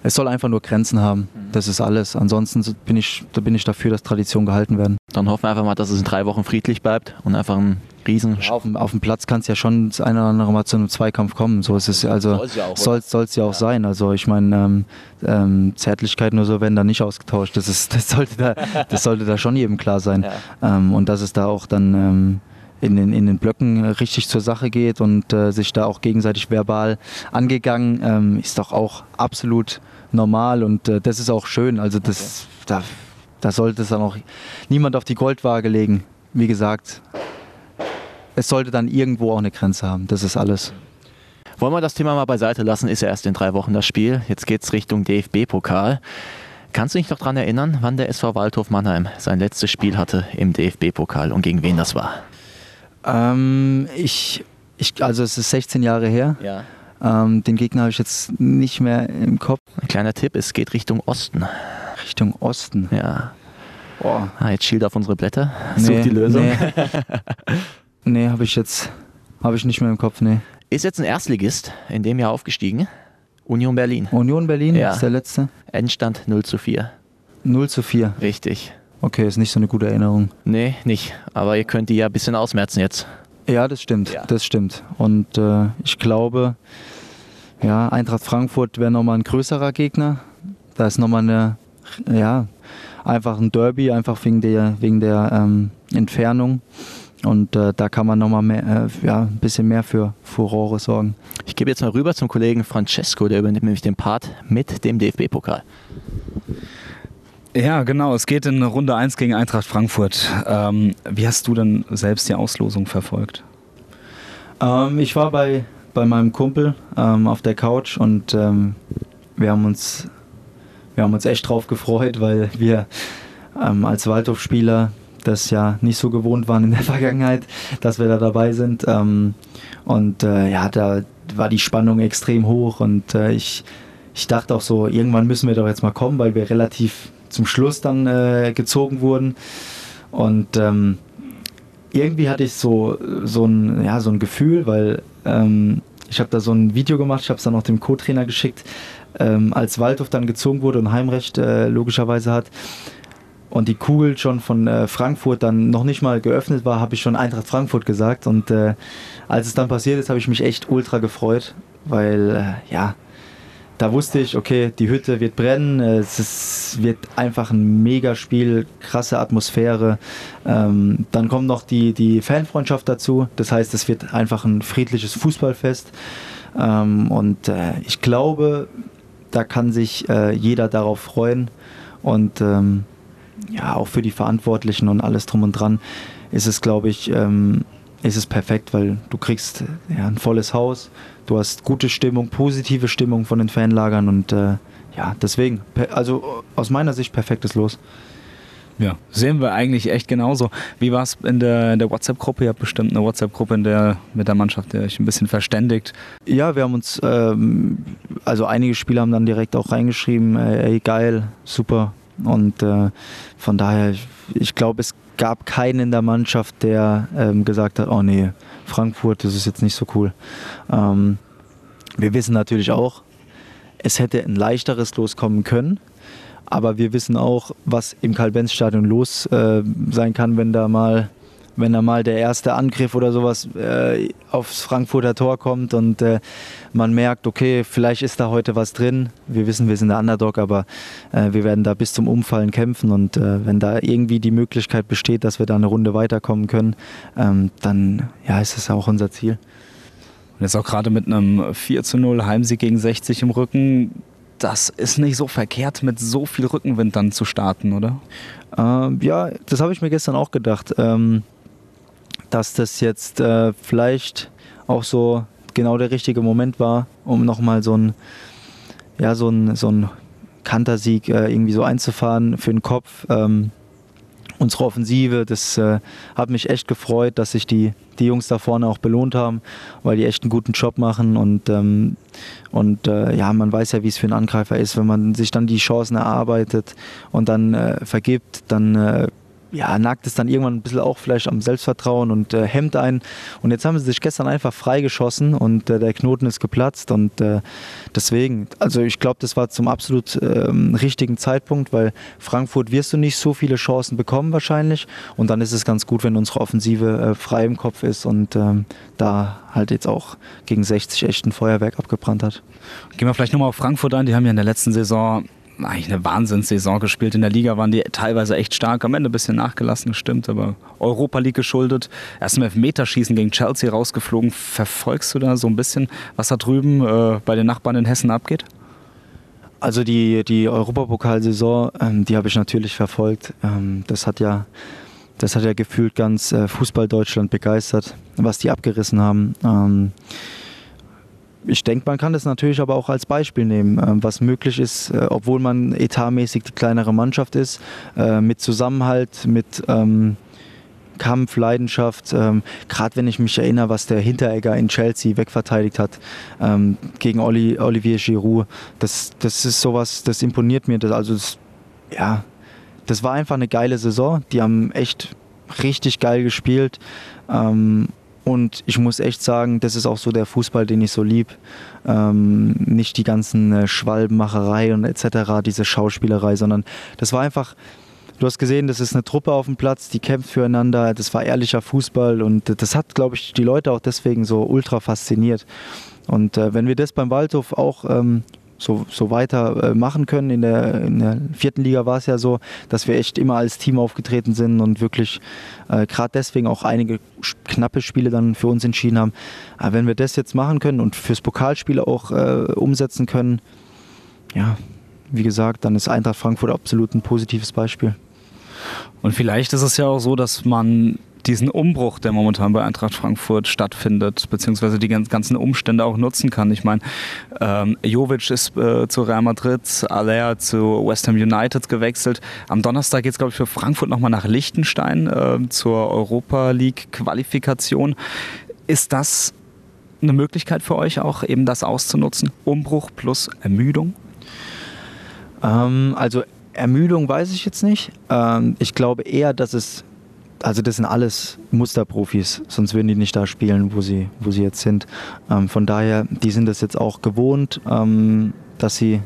es soll einfach nur Grenzen haben. Das ist alles. Ansonsten so- bin ich, da bin ich dafür, dass Traditionen gehalten werden. Dann hoffen wir einfach mal, dass es in drei Wochen friedlich bleibt und einfach ein riesen... Auf, dem- auf dem Platz kann es ja schon das eine oder andere Mal zu einem Zweikampf kommen. So ist es ja- also Soll's ja auch, soll es ja auch sein. Also ich meine ähm, ähm, Zärtlichkeiten oder so werden da nicht ausgetauscht. Das ist das sollte da das sollte da schon jedem klar sein. Ähm, und dass es da auch dann ähm, in den, in den Blöcken äh, richtig zur Sache geht und äh, sich da auch gegenseitig verbal angegangen, ähm, ist doch auch absolut normal und äh, das ist auch schön. Also das, da, da sollte es dann auch niemand auf die Goldwaage legen. Wie gesagt, es sollte dann irgendwo auch eine Grenze haben. Das ist alles. Wollen wir das Thema mal beiseite lassen? Ist ja erst in drei Wochen das Spiel. Jetzt geht es Richtung DFB-Pokal. Kannst du dich noch daran erinnern, wann der SV Waldhof Mannheim sein letztes Spiel hatte im DFB-Pokal und gegen wen das war? Ähm, ich, ich, also es ist 16 Jahre her. Ja. Ähm, den Gegner habe ich jetzt nicht mehr im Kopf. Ein kleiner Tipp, es geht Richtung Osten. Richtung Osten. Ja. Boah. Ah, jetzt schielt auf unsere Blätter. Such Nee, die Lösung. Nee, nee habe ich jetzt habe ich nicht mehr im Kopf, nee. Ist jetzt ein Erstligist in dem Jahr aufgestiegen. Union Berlin. Union Berlin Ja. ist der letzte. Endstand 0 zu 4. 0 zu 4. Richtig. Okay, ist nicht so eine gute Erinnerung. Nee, nicht. Aber ihr könnt die ja ein bisschen ausmerzen jetzt. Ja, das stimmt. Das stimmt. Und äh, ich glaube, ja, Eintracht Frankfurt wäre nochmal ein größerer Gegner. Da ist nochmal eine, ja, einfach ein Derby, einfach wegen der, wegen der ähm, Entfernung. Und äh, da kann man nochmal mehr, äh, ja, ein bisschen mehr für Furore sorgen. Ich gebe jetzt mal rüber zum Kollegen Francesco, der übernimmt nämlich den Part mit dem DFB-Pokal. Ja, genau. Es geht in Runde 1 gegen Eintracht Frankfurt. Ähm, wie hast du denn selbst die Auslosung verfolgt? Ähm, ich war bei, bei meinem Kumpel ähm, auf der Couch und ähm, wir, haben uns, wir haben uns echt drauf gefreut, weil wir ähm, als Waldhof-Spieler das ja nicht so gewohnt waren in der Vergangenheit, dass wir da dabei sind. Ähm, und äh, ja, da war die Spannung extrem hoch und äh, ich, ich dachte auch so, irgendwann müssen wir doch jetzt mal kommen, weil wir relativ zum Schluss dann äh, gezogen wurden. Und ähm, irgendwie hatte ich so, so, ein, ja, so ein Gefühl, weil ähm, ich habe da so ein Video gemacht, ich habe es dann auch dem Co-Trainer geschickt, ähm, als Waldhof dann gezogen wurde und Heimrecht äh, logischerweise hat und die Kugel schon von äh, Frankfurt dann noch nicht mal geöffnet war, habe ich schon Eintracht Frankfurt gesagt und äh, als es dann passiert ist, habe ich mich echt ultra gefreut, weil äh, ja, da wusste ich, okay, die Hütte wird brennen, äh, es ist, wird einfach ein Megaspiel, krasse Atmosphäre. Ähm, dann kommt noch die, die Fanfreundschaft dazu, das heißt, es wird einfach ein friedliches Fußballfest. Ähm, und äh, ich glaube, da kann sich äh, jeder darauf freuen. Und ähm, ja, auch für die Verantwortlichen und alles drum und dran ist es, glaube ich, ähm, ist es perfekt, weil du kriegst ja, ein volles Haus, du hast gute Stimmung, positive Stimmung von den Fanlagern und äh, ja, deswegen, also aus meiner Sicht perfektes Los. Ja, sehen wir eigentlich echt genauso. Wie war es in der, der WhatsApp-Gruppe? Ihr habt bestimmt eine WhatsApp-Gruppe in der, mit der Mannschaft, der euch ein bisschen verständigt. Ja, wir haben uns, ähm, also einige Spieler haben dann direkt auch reingeschrieben, äh, ey, geil, super. Und äh, von daher, ich, ich glaube, es gab keinen in der Mannschaft, der ähm, gesagt hat, oh nee, Frankfurt, das ist jetzt nicht so cool. Ähm, wir wissen natürlich auch, es hätte ein leichteres loskommen können. Aber wir wissen auch, was im Karl-Benz-Stadion los äh, sein kann, wenn da mal, wenn da mal der erste Angriff oder sowas äh, aufs Frankfurter Tor kommt und äh, man merkt, okay, vielleicht ist da heute was drin. Wir wissen, wir sind der Underdog, aber äh, wir werden da bis zum Umfallen kämpfen und äh, wenn da irgendwie die Möglichkeit besteht, dass wir da eine Runde weiterkommen können, ähm, dann ja, ist es auch unser Ziel. Und jetzt auch gerade mit einem 4 zu 0 Heimsieg gegen 60 im Rücken. Das ist nicht so verkehrt, mit so viel Rückenwind dann zu starten, oder? Ähm, ja, das habe ich mir gestern auch gedacht, ähm, dass das jetzt äh, vielleicht auch so genau der richtige Moment war, um nochmal so ein, ja, so ein, so ein Kantersieg äh, irgendwie so einzufahren für den Kopf. Ähm, unsere Offensive, das äh, hat mich echt gefreut, dass sich die, die Jungs da vorne auch belohnt haben, weil die echt einen guten Job machen und, ähm, und äh, ja, man weiß ja, wie es für einen Angreifer ist, wenn man sich dann die Chancen erarbeitet und dann äh, vergibt, dann äh, ja, nagt es dann irgendwann ein bisschen auch vielleicht am Selbstvertrauen und äh, hemmt einen. Und jetzt haben sie sich gestern einfach freigeschossen und äh, der Knoten ist geplatzt. Und äh, deswegen, also ich glaube, das war zum absolut ähm, richtigen Zeitpunkt, weil Frankfurt wirst du nicht so viele Chancen bekommen wahrscheinlich. Und dann ist es ganz gut, wenn unsere Offensive äh, frei im Kopf ist und ähm, da halt jetzt auch gegen 60 echt ein Feuerwerk abgebrannt hat. Gehen wir vielleicht nochmal auf Frankfurt ein. Die haben ja in der letzten Saison eigentlich eine Wahnsinnssaison gespielt. In der Liga waren die teilweise echt stark. Am Ende ein bisschen nachgelassen, stimmt, aber Europa League geschuldet. Erst im Elfmeterschießen gegen Chelsea rausgeflogen. Verfolgst du da so ein bisschen, was da drüben äh, bei den Nachbarn in Hessen abgeht? Also die, die Europapokalsaison, ähm, die habe ich natürlich verfolgt. Ähm, das hat ja das hat ja gefühlt ganz äh, Fußball Deutschland begeistert, was die abgerissen haben. Ähm, ich denke, man kann das natürlich aber auch als Beispiel nehmen, äh, was möglich ist, äh, obwohl man etatmäßig die kleinere Mannschaft ist, äh, mit Zusammenhalt, mit ähm, Kampf, Leidenschaft. Ähm, Gerade wenn ich mich erinnere, was der Hinteregger in Chelsea wegverteidigt hat ähm, gegen Oli, Olivier Giroud, das, das ist sowas, das imponiert mir. Das, also das, ja, das war einfach eine geile Saison. Die haben echt richtig geil gespielt. Ähm, und ich muss echt sagen, das ist auch so der Fußball, den ich so lieb. Ähm, nicht die ganzen äh, Schwalbenmacherei und etc., diese Schauspielerei, sondern das war einfach, du hast gesehen, das ist eine Truppe auf dem Platz, die kämpft füreinander, das war ehrlicher Fußball und das hat, glaube ich, die Leute auch deswegen so ultra fasziniert. Und äh, wenn wir das beim Waldhof auch ähm, so, so weiter äh, machen können. In der, in der vierten Liga war es ja so, dass wir echt immer als Team aufgetreten sind und wirklich äh, gerade deswegen auch einige knappe Spiele dann für uns entschieden haben. Aber wenn wir das jetzt machen können und fürs Pokalspiel auch äh, umsetzen können, ja, wie gesagt, dann ist Eintracht Frankfurt absolut ein positives Beispiel. Und vielleicht ist es ja auch so, dass man diesen Umbruch, der momentan bei Eintracht Frankfurt stattfindet, beziehungsweise die ganzen Umstände auch nutzen kann. Ich meine, ähm, Jovic ist äh, zu Real Madrid, Alea zu West Ham United gewechselt. Am Donnerstag geht es, glaube ich, für Frankfurt nochmal nach Liechtenstein äh, zur Europa League Qualifikation. Ist das eine Möglichkeit für euch auch, eben das auszunutzen? Umbruch plus Ermüdung? Ähm, also Ermüdung weiß ich jetzt nicht. Ähm, ich glaube eher, dass es also das sind alles Musterprofis, sonst würden die nicht da spielen, wo sie, wo sie jetzt sind. Ähm, von daher, die sind das jetzt auch gewohnt, ähm, dass, sie,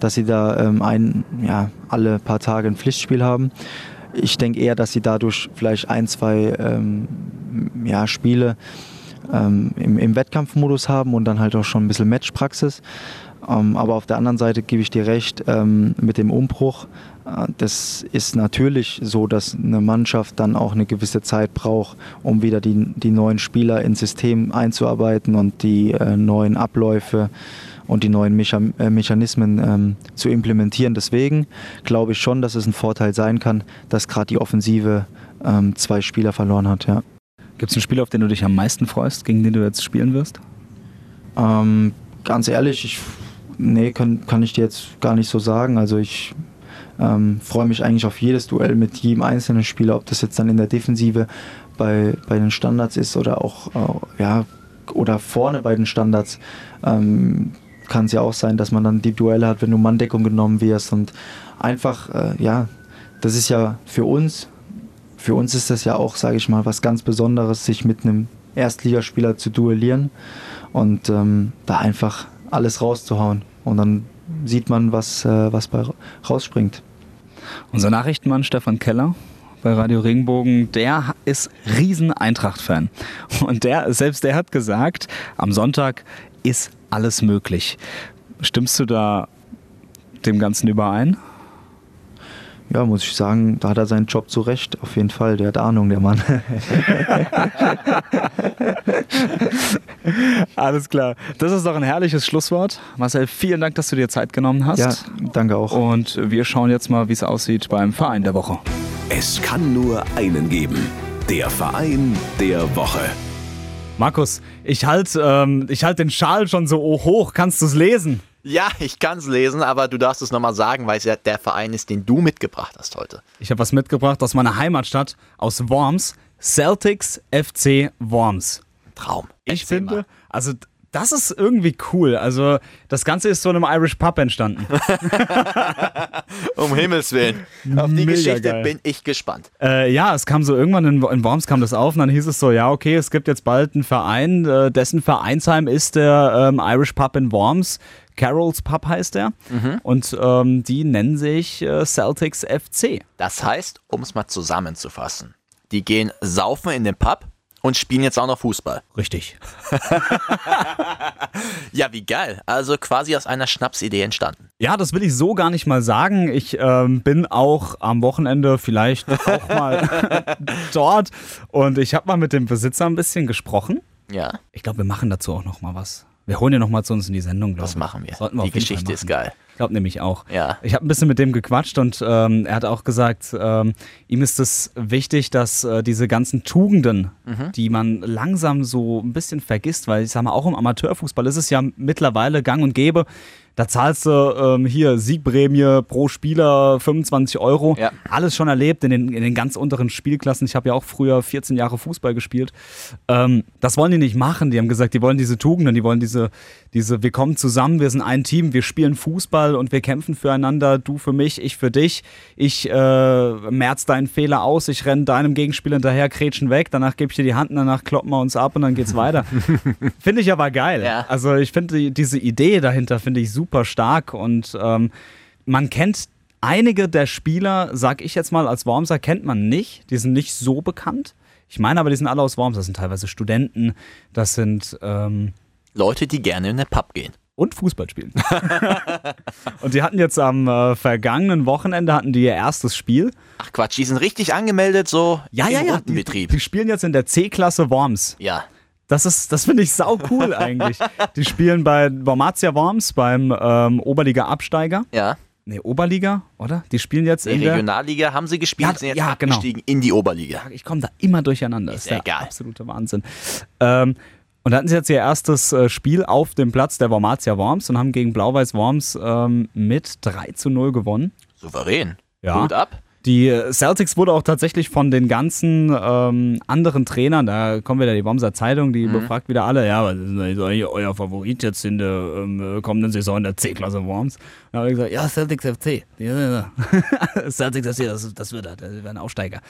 dass sie da ähm, ein, ja, alle paar Tage ein Pflichtspiel haben. Ich denke eher, dass sie dadurch vielleicht ein, zwei ähm, ja, Spiele ähm, im, im Wettkampfmodus haben und dann halt auch schon ein bisschen Matchpraxis. Ähm, aber auf der anderen Seite gebe ich dir recht mit dem Umbruch. Äh, das ist natürlich so, dass eine Mannschaft dann auch eine gewisse Zeit braucht, um wieder die, die neuen Spieler ins System einzuarbeiten und die äh, neuen Abläufe und die neuen äh, Mechanismen ähm, zu implementieren. Deswegen glaube ich schon, dass es ein Vorteil sein kann, dass gerade die Offensive ähm, zwei Spieler verloren hat. Ja. Gibt es einen Spieler, auf den du dich am meisten freust, gegen den du jetzt spielen wirst? Ähm, ganz ehrlich, ich, nee, kann, kann ich dir jetzt gar nicht so sagen. Also ich ähm, freue mich eigentlich auf jedes Duell mit jedem einzelnen Spieler, ob das jetzt dann in der Defensive bei, bei den Standards ist oder auch äh, ja, oder vorne bei den Standards. Ähm, kann es ja auch sein, dass man dann die Duelle hat, wenn du Manndeckung genommen wirst und einfach, äh, ja, das ist ja für uns, für uns ist das ja auch, sage ich mal, was ganz Besonderes, sich mit einem Erstligaspieler zu duellieren und ähm, da einfach alles rauszuhauen und dann sieht man, was, äh, was bei rausspringt. Unser Nachrichtenmann Stefan Keller bei Radio Regenbogen, der ist riesen Eintracht-Fan. Und der, selbst der hat gesagt, am Sonntag ist alles möglich. Stimmst du da dem Ganzen überein? Ja, muss ich sagen, da hat er seinen Job zurecht. Auf jeden Fall, der hat Ahnung, der Mann. Alles klar. Das ist doch ein herrliches Schlusswort. Marcel, vielen Dank, dass du dir Zeit genommen hast. Ja, danke auch. Und wir schauen jetzt mal, wie es aussieht beim Verein der Woche. Es kann nur einen geben. Der Verein der Woche. Markus, ich halte ähm, halt den Schal schon so hoch. Kannst du es lesen? Ja, ich kann es lesen, aber du darfst es nochmal sagen, weil es ja der Verein ist, den du mitgebracht hast heute. Ich habe was mitgebracht aus meiner Heimatstadt, aus Worms. Celtics FC Worms. Traum. Ich Erzähl finde, mal. also das ist irgendwie cool. Also, das Ganze ist so in einem Irish Pub entstanden. um Himmels Willen. Auf die Mega Geschichte geil. bin ich gespannt. Äh, ja, es kam so irgendwann in, in, Worms kam das auf und dann hieß es so, ja, okay, es gibt jetzt bald einen Verein, äh, dessen Vereinsheim ist der ähm, Irish Pub in Worms. Carol's Pub heißt er. Mhm. Und ähm, die nennen sich äh, Celtics FC. Das heißt, um es mal zusammenzufassen, die gehen saufen in den Pub und spielen jetzt auch noch Fußball. Richtig. ja, wie geil. Also quasi aus einer Schnapsidee entstanden. Ja, das will ich so gar nicht mal sagen. Ich ähm, bin auch am Wochenende vielleicht auch mal dort und ich habe mal mit dem Besitzer ein bisschen gesprochen. Ja. Ich glaube, wir machen dazu auch noch mal was. Wir holen ja noch mal zu uns in die Sendung, glaube ich. Das machen wir. wir die Geschichte ist geil. Ich glaube nämlich auch. Ja. Ich habe ein bisschen mit dem gequatscht und ähm, er hat auch gesagt, ähm, ihm ist es wichtig, dass äh, diese ganzen Tugenden, Mhm. die man langsam so ein bisschen vergisst, weil ich sage mal, auch im Amateurfußball ist es ja mittlerweile gang und gäbe, da zahlst du ähm, hier Siegprämie pro Spieler 25 Euro. Ja. Alles schon erlebt in den, in den ganz unteren Spielklassen. Ich habe ja auch früher 14 Jahre Fußball gespielt. Ähm, das wollen die nicht machen. Die haben gesagt, die wollen diese Tugenden, die wollen diese, diese, wir kommen zusammen, wir sind ein Team, wir spielen Fußball und wir kämpfen füreinander. Du für mich, ich für dich. Ich äh, merz deinen Fehler aus, ich renne deinem Gegenspieler hinterher, kretschen weg, danach gebe ich dir die Hand, danach kloppen wir uns ab und dann geht's weiter. finde ich aber geil. Ja. Also ich finde die, diese Idee dahinter finde ich super stark und ähm, man kennt einige der Spieler, sag ich jetzt mal, als Wormser kennt man nicht. Die sind nicht so bekannt. Ich meine aber, die sind alle aus Worms. Das sind teilweise Studenten, das sind ähm, Leute, die gerne in den Pub gehen. und Fußball spielen. und die hatten jetzt am äh, vergangenen Wochenende hatten die ihr erstes Spiel. Ach Quatsch, die sind richtig angemeldet, so Ja, ja, ja. Die, die spielen jetzt in der C-Klasse Worms. Ja. Das ist, das finde ich sau cool eigentlich. Die spielen bei Wormatia Worms beim ähm, Oberliga-Absteiger. Ja. Nee, Oberliga, oder? Die spielen jetzt Die in der. Regionalliga haben sie gespielt, Ja, sind jetzt ja, genau. abgestiegen in die Oberliga. Ich komme da immer durcheinander. Ist ist der egal. absolute Wahnsinn. Ähm, und da hatten sie jetzt ihr erstes äh, Spiel auf dem Platz der Wormatia Worms und haben gegen Blau-Weiß Worms ähm, mit 3 zu 0 gewonnen. Souverän. Ja. Gut ab. Die Celtics wurde auch tatsächlich von den ganzen ähm, anderen Trainern, da kommen wieder die Wormser Zeitung, die befragt wieder alle, ja, was ist eigentlich euer Favorit jetzt in der ähm, kommenden Saison in der C-Klasse Worms? Da habe ich gesagt, ja, Celtics FC. Ja, ja, ja. Celtics FC, das, das wird er, das wird ein Aufsteiger.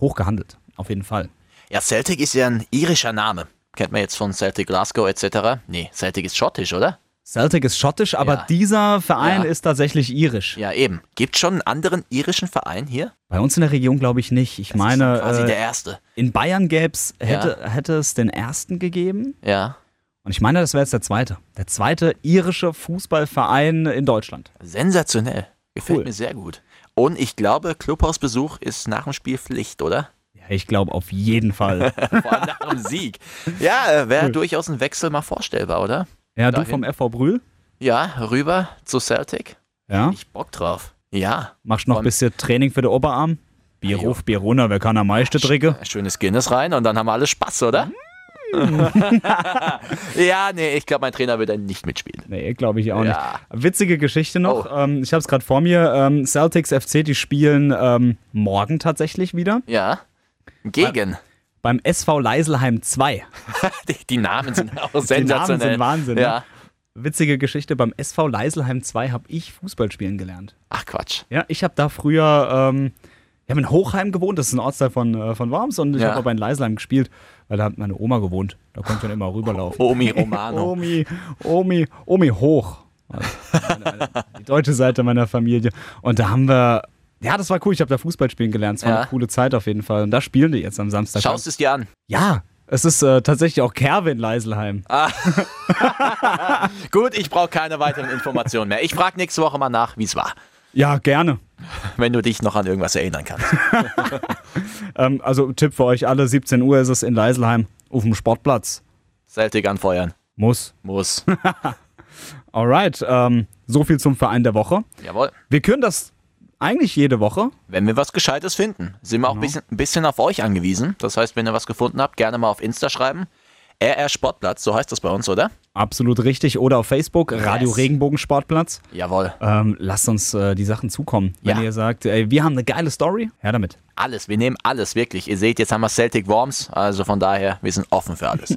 Hochgehandelt, auf jeden Fall. Ja, Celtic ist ja ein irischer Name. Kennt man jetzt von Celtic Glasgow etc. Nee, Celtic ist schottisch, oder? Celtic ist schottisch, aber Ja. dieser Verein Ja. ist tatsächlich irisch. Ja, eben. Gibt schon einen anderen irischen Verein hier? Bei uns in der Region glaube ich nicht. Ich Das meine, ist quasi äh, der erste. in Bayern gäb's, hätte, hätte es den ersten gegeben. Ja. Und ich meine, das wäre jetzt der zweite. Der zweite irische Fußballverein in Deutschland. Sensationell. Gefällt Cool. mir sehr gut. Und ich glaube, Clubhausbesuch ist nach dem Spiel Pflicht, oder? Ja, ich glaube auf jeden Fall. Vor allem nach dem Sieg. Ja, äh, wäre durchaus ein Wechsel mal vorstellbar, oder? Ja, du Dahin. vom FV Brühl? Ja, rüber zu Celtic. Ja. Ich Bock drauf. Ja. Machst noch ein bisschen Training für den Oberarm? Bier hoch, Bier runter, wer kann am meisten trinken? Schönes Guinness rein und dann haben wir alle Spaß, oder? ja, nee, ich glaube, mein Trainer wird dann nicht mitspielen. Nee, glaube ich auch Ja. nicht. Witzige Geschichte noch. Oh. Ähm, ich habe es gerade vor mir. Ähm, Celtics FC, die spielen ähm, morgen tatsächlich wieder. Ja. Gegen. Beim SV Leiselheim 2. Die, die Namen sind auch Die Namen sensationell. sind Wahnsinn. Ja. Ne? Witzige Geschichte. Beim SV Leiselheim 2 habe ich Fußball spielen gelernt. Ach Quatsch. Ja, ich habe da früher, ähm, ich habe in Hochheim gewohnt, das ist ein Ortsteil von, äh, von Worms und ich Ja. habe aber in Leiselheim gespielt, weil da hat meine Oma gewohnt. Da konnte ich dann immer rüberlaufen. Omi Romano. Omi, Omi, Omi hoch. Also, meine- die deutsche Seite meiner Familie. Und da haben wir, ja, das war cool. Ich habe da Fußball spielen gelernt. Es war Ja. eine coole Zeit auf jeden Fall. Und da spielen die jetzt am Samstag. Schaust es dir an. Ja, es ist äh, tatsächlich auch Kerwin Leiselheim. Ah. Gut, ich brauche keine weiteren Informationen mehr. Ich frage nächste Woche mal nach, wie es war. Ja, gerne. Wenn du dich noch an irgendwas erinnern kannst. Ähm, also Tipp für euch alle, 17 Uhr ist es in Leiselheim auf dem Sportplatz. Celtic anfeuern. Muss. Muss. Alright, ähm, so viel zum Verein der Woche. Jawohl. Wir können das eigentlich jede Woche. Wenn wir was Gescheites finden, sind wir auch ein bisschen, ein bisschen auf euch angewiesen. Das heißt, wenn ihr was gefunden habt, gerne mal auf Insta schreiben. RR Sportplatz, so heißt das bei uns, oder? Absolut richtig. Oder auf Facebook, Radio Yes. Regenbogen Sportplatz. Jawohl. Ähm, lasst uns äh, die Sachen zukommen. Wenn Ja. ihr sagt, ey, wir haben eine geile Story, her damit. Alles, wir nehmen alles, wirklich. Ihr seht, jetzt haben wir Celtic Worms, also von daher, wir sind offen für alles.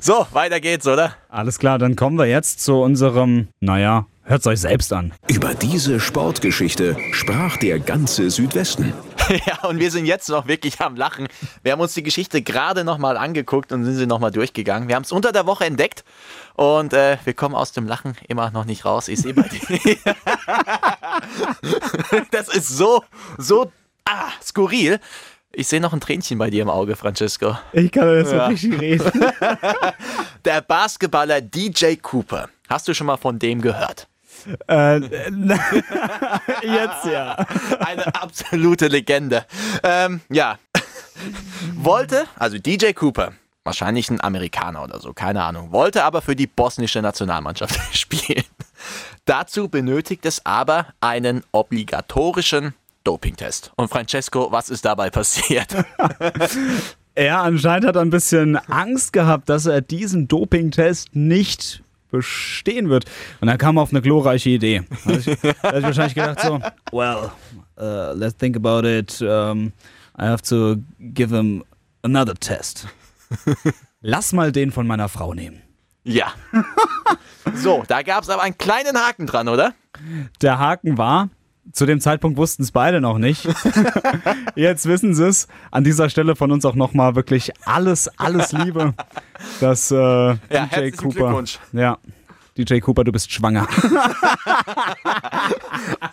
so, weiter geht's, oder? Alles klar, dann kommen wir jetzt zu unserem, naja, hört's euch selbst an. Über diese Sportgeschichte sprach der ganze Südwesten. ja, und wir sind jetzt noch wirklich am Lachen. Wir haben uns die Geschichte gerade nochmal angeguckt und sind sie nochmal durchgegangen. Wir haben es unter der Woche entdeckt und äh, wir kommen aus dem Lachen immer noch nicht raus. Ich sehe bei dir. das ist so, so ah, skurril. Ich sehe noch ein Tränchen bei dir im Auge, Francesco. Ich kann jetzt Ja. richtig reden. Der Basketballer DJ Cooper. Hast du schon mal von dem gehört? Äh, jetzt ja. Eine absolute Legende. Ähm, ja. wollte, also DJ Cooper, wahrscheinlich ein Amerikaner oder so, keine Ahnung, wollte aber für die bosnische Nationalmannschaft spielen. Dazu benötigt es aber einen obligatorischen Dopingtest. Und Francesco, was ist dabei passiert? Er anscheinend hat ein bisschen Angst gehabt, dass er diesen Dopingtest nicht bestehen wird. Und dann kam er auf eine glorreiche Idee. Da hat ich, ich wahrscheinlich gedacht so, well, uh, let's think about it. Um, I have to give him another test. Lass mal den von meiner Frau nehmen. Ja. So, da gab es aber einen kleinen Haken dran, oder? Der Haken war, zu dem Zeitpunkt wussten es beide noch nicht. Jetzt wissen sie es. An dieser Stelle von uns auch nochmal wirklich alles, alles Liebe. Dass äh, Ja, DJ herzlichen Cooper. Glückwunsch. Ja. DJ Cooper, du bist schwanger.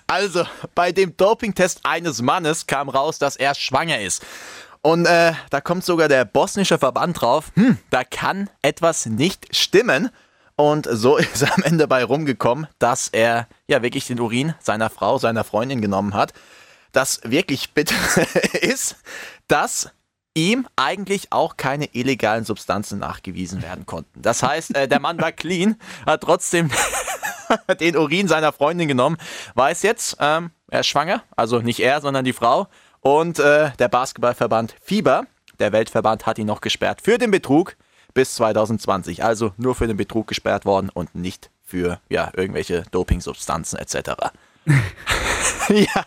Also, bei dem Dopingtest eines Mannes kam raus, dass er schwanger ist. Und äh, da kommt sogar der bosnische Verband drauf, hm, da kann etwas nicht stimmen. Und so ist am Ende bei rumgekommen, dass er ja wirklich den Urin seiner Frau, seiner Freundin genommen hat. Das wirklich bitter ist, dass ihm eigentlich auch keine illegalen Substanzen nachgewiesen werden konnten. Das heißt, äh, der Mann war clean, hat trotzdem den Urin seiner Freundin genommen, weiß jetzt, ähm, er ist schwanger, also nicht er, sondern die Frau. Und äh, der Basketballverband FIBA, der Weltverband, hat ihn noch gesperrt für den Betrug bis 2020. Also nur für den Betrug gesperrt worden und nicht für ja, irgendwelche Dopingsubstanzen etc. ja.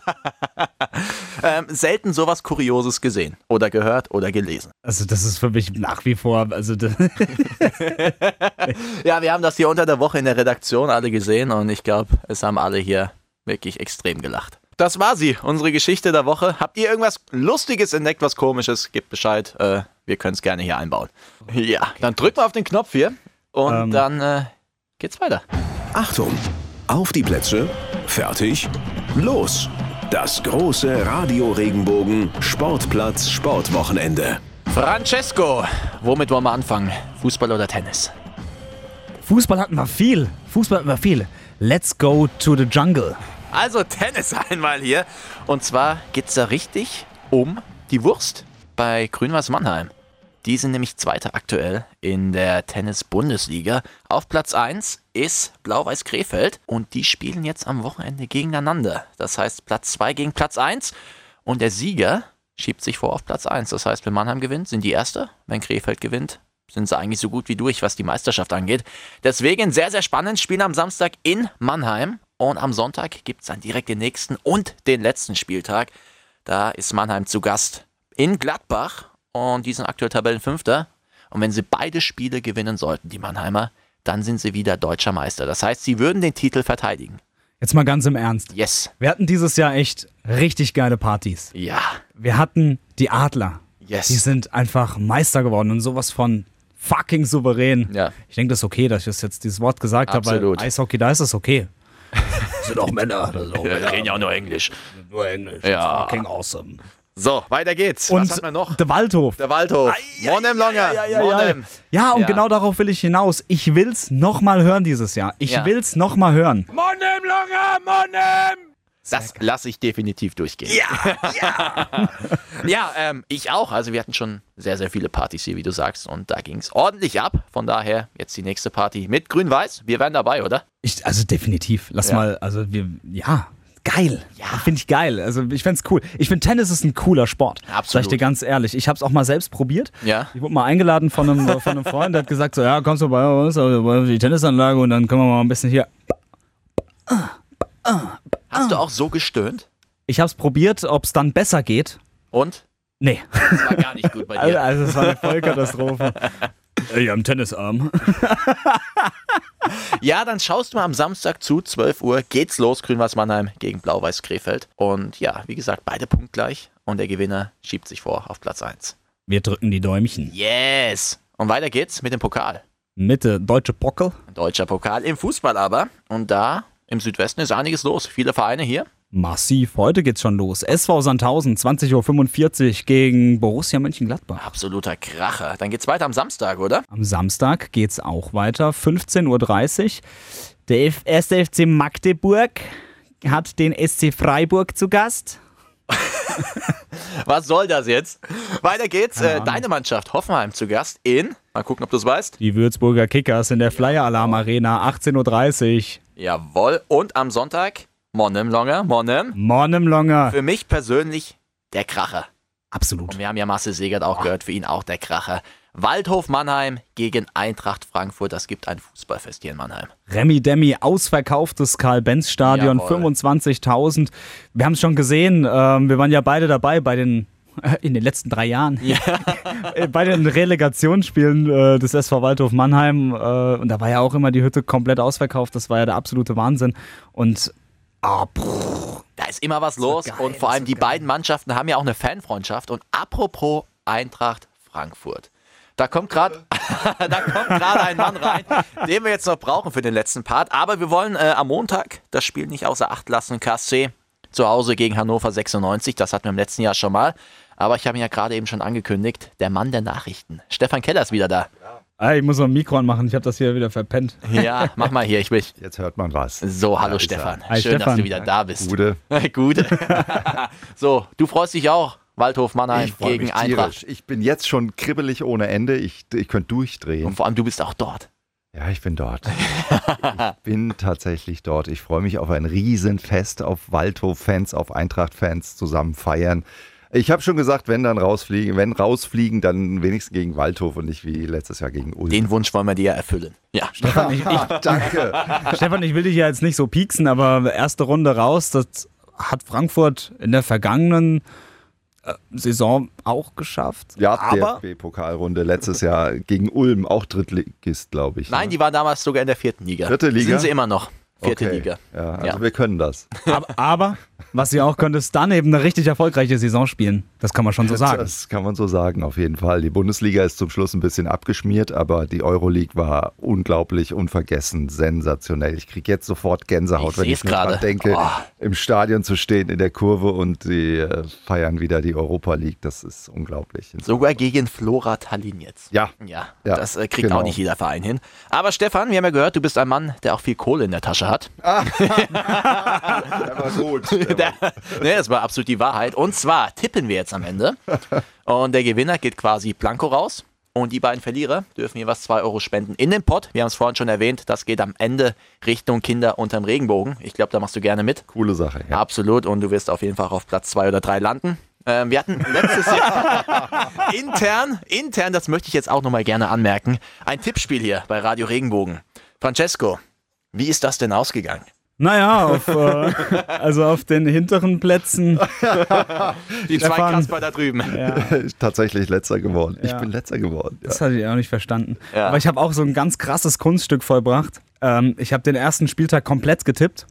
ähm, selten sowas Kurioses gesehen oder gehört oder gelesen. Also das ist für mich nach wie vor, also Ja, wir haben das hier unter der Woche in der Redaktion alle gesehen und ich glaube, es haben alle hier wirklich extrem gelacht. Das war sie, unsere Geschichte der Woche. Habt ihr irgendwas Lustiges entdeckt, was Komisches? Gebt Bescheid. Äh, wir können es gerne hier einbauen. Ja, dann drücken wir auf den Knopf hier und Ähm. dann äh, geht's weiter. Achtung! Auf die Plätze, fertig, los! Das große Radio Regenbogen Sportplatz Sportwochenende. Francesco, womit wollen wir anfangen? Fußball oder Tennis? Fußball hatten wir viel. Fußball hatten wir viel. Let's go to the jungle. Also Tennis einmal hier. Und zwar geht's da richtig um die Wurst bei Grün-Weiß Mannheim. Die sind nämlich Zweiter aktuell in der Tennis-Bundesliga. Auf Platz 1 ist Blau-Weiß Krefeld und die spielen jetzt am Wochenende gegeneinander. Das heißt Platz 2 gegen Platz 1 und der Sieger schiebt sich vor auf Platz 1. Das heißt, wenn Mannheim gewinnt, sind die Erste. Wenn Krefeld gewinnt, sind sie eigentlich so gut wie durch, was die Meisterschaft angeht. Deswegen sehr, sehr spannend. Spielen am Samstag in Mannheim und am Sonntag gibt es dann direkt den nächsten und den letzten Spieltag. Da ist Mannheim zu Gast in Gladbach und die sind aktuell Tabellenfünfter. Und wenn sie beide Spiele gewinnen sollten, die Mannheimer, dann sind sie wieder deutscher Meister. Das heißt, sie würden den Titel verteidigen. Jetzt mal ganz im Ernst. Yes. Wir hatten dieses Jahr echt richtig geile Partys. Ja. Wir hatten die Adler. Yes. Die sind einfach Meister geworden und sowas von fucking souverän. Ja. Ich denke, das ist okay, dass ich das jetzt dieses Wort gesagt habe, weil Absolut. Eishockey, da ist es okay. Das sind auch Männer. Das sind auch Wir Männer. reden ja auch nur Englisch. Nur Englisch. Ja. Fucking awesome. So, weiter geht's. Und Was hat man noch? der Waldhof. Der Waldhof. Monem Longer. Ja, ja, ja. Und Ja. genau darauf will ich hinaus. Ich will's nochmal hören dieses Jahr. Ich Ja. will's nochmal hören. Monem Longer, Monem! Das lasse ich definitiv durchgehen. Ja, ja. ja, ähm, ich auch. Also wir hatten schon sehr, sehr viele Partys hier, wie du sagst. Und da ging es ordentlich ab. Von daher jetzt die nächste Party mit Grün-Weiß. Wir wären dabei, oder? Ich, also definitiv. Lass Ja. mal, also wir, ja, geil. Ja. Finde ich geil. Also ich find's cool. Ich finde Tennis ist ein cooler Sport. Sag ich Absolut. dir ganz ehrlich. Ich habe es auch mal selbst probiert. Ja. Ich wurde mal eingeladen von einem, von einem Freund, der hat gesagt so, ja, kommst du bei uns auf die Tennisanlage und dann können wir mal ein bisschen hier. Hast du auch so gestöhnt? Ich habe es probiert, ob es dann besser geht. Und? Nee. Das war gar nicht gut bei Also, dir. also es war eine Vollkatastrophe. Ich am Tennisarm. Ja, dann schaust du mal am Samstag zu, 12 Uhr, geht's los, Grün-Weiß Mannheim gegen Blau-Weiß Krefeld. Und ja, wie gesagt, beide punktgleich. Und der Gewinner schiebt sich vor auf Platz 1. Wir drücken die Däumchen. Yes! Und weiter geht's mit dem Pokal. Mitte deutsche Pockel. Deutscher Pokal im Fußball aber. Und da im Südwesten ist einiges los. Viele Vereine hier. Massiv. Heute geht's schon los. SV Sandhausen, 20.45 Uhr gegen Borussia Mönchengladbach. Absoluter Kracher. Dann geht's weiter am Samstag, oder? Am Samstag geht's auch weiter. 15.30 Uhr. Der F- erste FC Magdeburg hat den SC Freiburg zu Gast. Was soll das jetzt? Weiter geht's. Äh, deine Mannschaft Hoffenheim zu Gast in. Mal gucken, ob du es weißt. Die Würzburger Kickers in der Flyer Alarm Arena, 18.30 Uhr. Jawohl. Und am Sonntag Monnem Longer, Monnem. Mornem Longer. Für mich persönlich der Kracher. Absolut. Und wir haben ja Marcel Segert auch gehört, für ihn auch der Kracher. Waldhof Mannheim gegen Eintracht Frankfurt. Das gibt ein Fußballfest hier in Mannheim. Remi Demi, ausverkauftes Karl-Benz-Stadion, Jawohl. 25.000. Wir haben es schon gesehen, ähm, wir waren ja beide dabei bei den in den letzten drei Jahren. Äh, bei den Relegationsspielen äh, des SV Waldhof Mannheim. Äh, und da war ja auch immer die Hütte komplett ausverkauft. Das war ja der absolute Wahnsinn. Und ah, brrr, Da ist immer was los und vor allem die beiden Mannschaften haben ja auch eine Fanfreundschaft. Und apropos Eintracht Frankfurt. Da kommt gerade da kommt gerade ein Mann rein, den wir jetzt noch brauchen für den letzten Part. Aber wir wollen äh, am Montag das Spiel nicht außer Acht lassen. KSC zu Hause gegen Hannover 96. Das hatten wir im letzten Jahr schon mal. Aber ich habe ihn ja gerade eben schon angekündigt. Der Mann der Nachrichten. Stefan Keller ist wieder da. Ah, ich muss noch ein Mikro anmachen, ich habe das hier wieder verpennt. Ja, mach mal hier. Ich will. Jetzt hört man was. So, hallo Ja, Stefan. Hi, Schön, dass Stefan. du wieder da bist. Gute. Gute. so, du freust dich auch. Waldhof Mannheim Ich freue gegen mich Eintracht. tierisch. Ich bin jetzt schon kribbelig ohne Ende. Ich, ich könnte durchdrehen. Und vor allem, du bist auch dort. Ja, ich bin dort. ich bin tatsächlich dort. Ich freue mich auf ein Riesenfest, auf Waldhof-Fans, auf Eintracht-Fans zusammen feiern. Ich habe schon gesagt, wenn dann rausfliegen, wenn rausfliegen, dann wenigstens gegen Waldhof und nicht wie letztes Jahr gegen Ulm. Den Wunsch wollen wir dir erfüllen. Ja. Stefan, ich, ich, Danke. Stefan, ich will dich ja jetzt nicht so pieksen, aber erste Runde raus, das hat Frankfurt in der vergangenen äh, Saison auch geschafft. Ja, aber DFB-Pokalrunde letztes Jahr gegen Ulm, auch Drittligist, glaube ich. Nein, die war damals sogar in der vierten Liga. Vierte Liga? Sind sie immer noch. Vierte okay. Liga. Ja, also Ja. wir können das. Aber, aber was sie auch können, ist dann eben eine richtig erfolgreiche Saison spielen. Das kann man schon so sagen. Das kann man so sagen, auf jeden Fall. Die Bundesliga ist zum Schluss ein bisschen abgeschmiert, aber die Euroleague war unglaublich, unvergessen, sensationell. Ich kriege jetzt sofort Gänsehaut, Ich wenn ich gerade. denke, Oh. im Stadion zu stehen, in der Kurve und die äh, feiern wieder die Europa League. Das ist unglaublich. Sogar gegen Flora Tallinn jetzt. Ja. Ja, Ja, das äh, kriegt genau. auch nicht jeder Verein hin. Aber Stefan, wir haben ja gehört, du bist ein Mann, der auch viel Kohle in der Tasche hat. Der war gut. Der Der, ne, das war absolut die Wahrheit. Und zwar tippen wir jetzt am Ende. Und der Gewinner geht quasi blanko raus. Und die beiden Verlierer dürfen jeweils 2 Euro spenden in den Pott. Wir haben es vorhin schon erwähnt, das geht am Ende Richtung Kinder unterm Regenbogen. Ich glaube, da machst du gerne mit. Coole Sache. Ja. Absolut. Und du wirst auf jeden Fall auf Platz 2 oder 3 landen. Ähm, wir hatten letztes Jahr intern, intern, das möchte ich jetzt auch nochmal gerne anmerken, ein Tippspiel hier bei Radio Regenbogen. Francesco, wie ist das denn ausgegangen? Naja, auf, äh, also auf den hinteren Plätzen. Die zwei Stefan. Kasper da drüben. Tatsächlich letzter geworden. Ich Ja. bin letzter geworden. Ja. Das hatte ich auch nicht verstanden. Ja. Aber ich habe auch so ein ganz krasses Kunststück vollbracht. Ähm, ich habe den ersten Spieltag komplett getippt.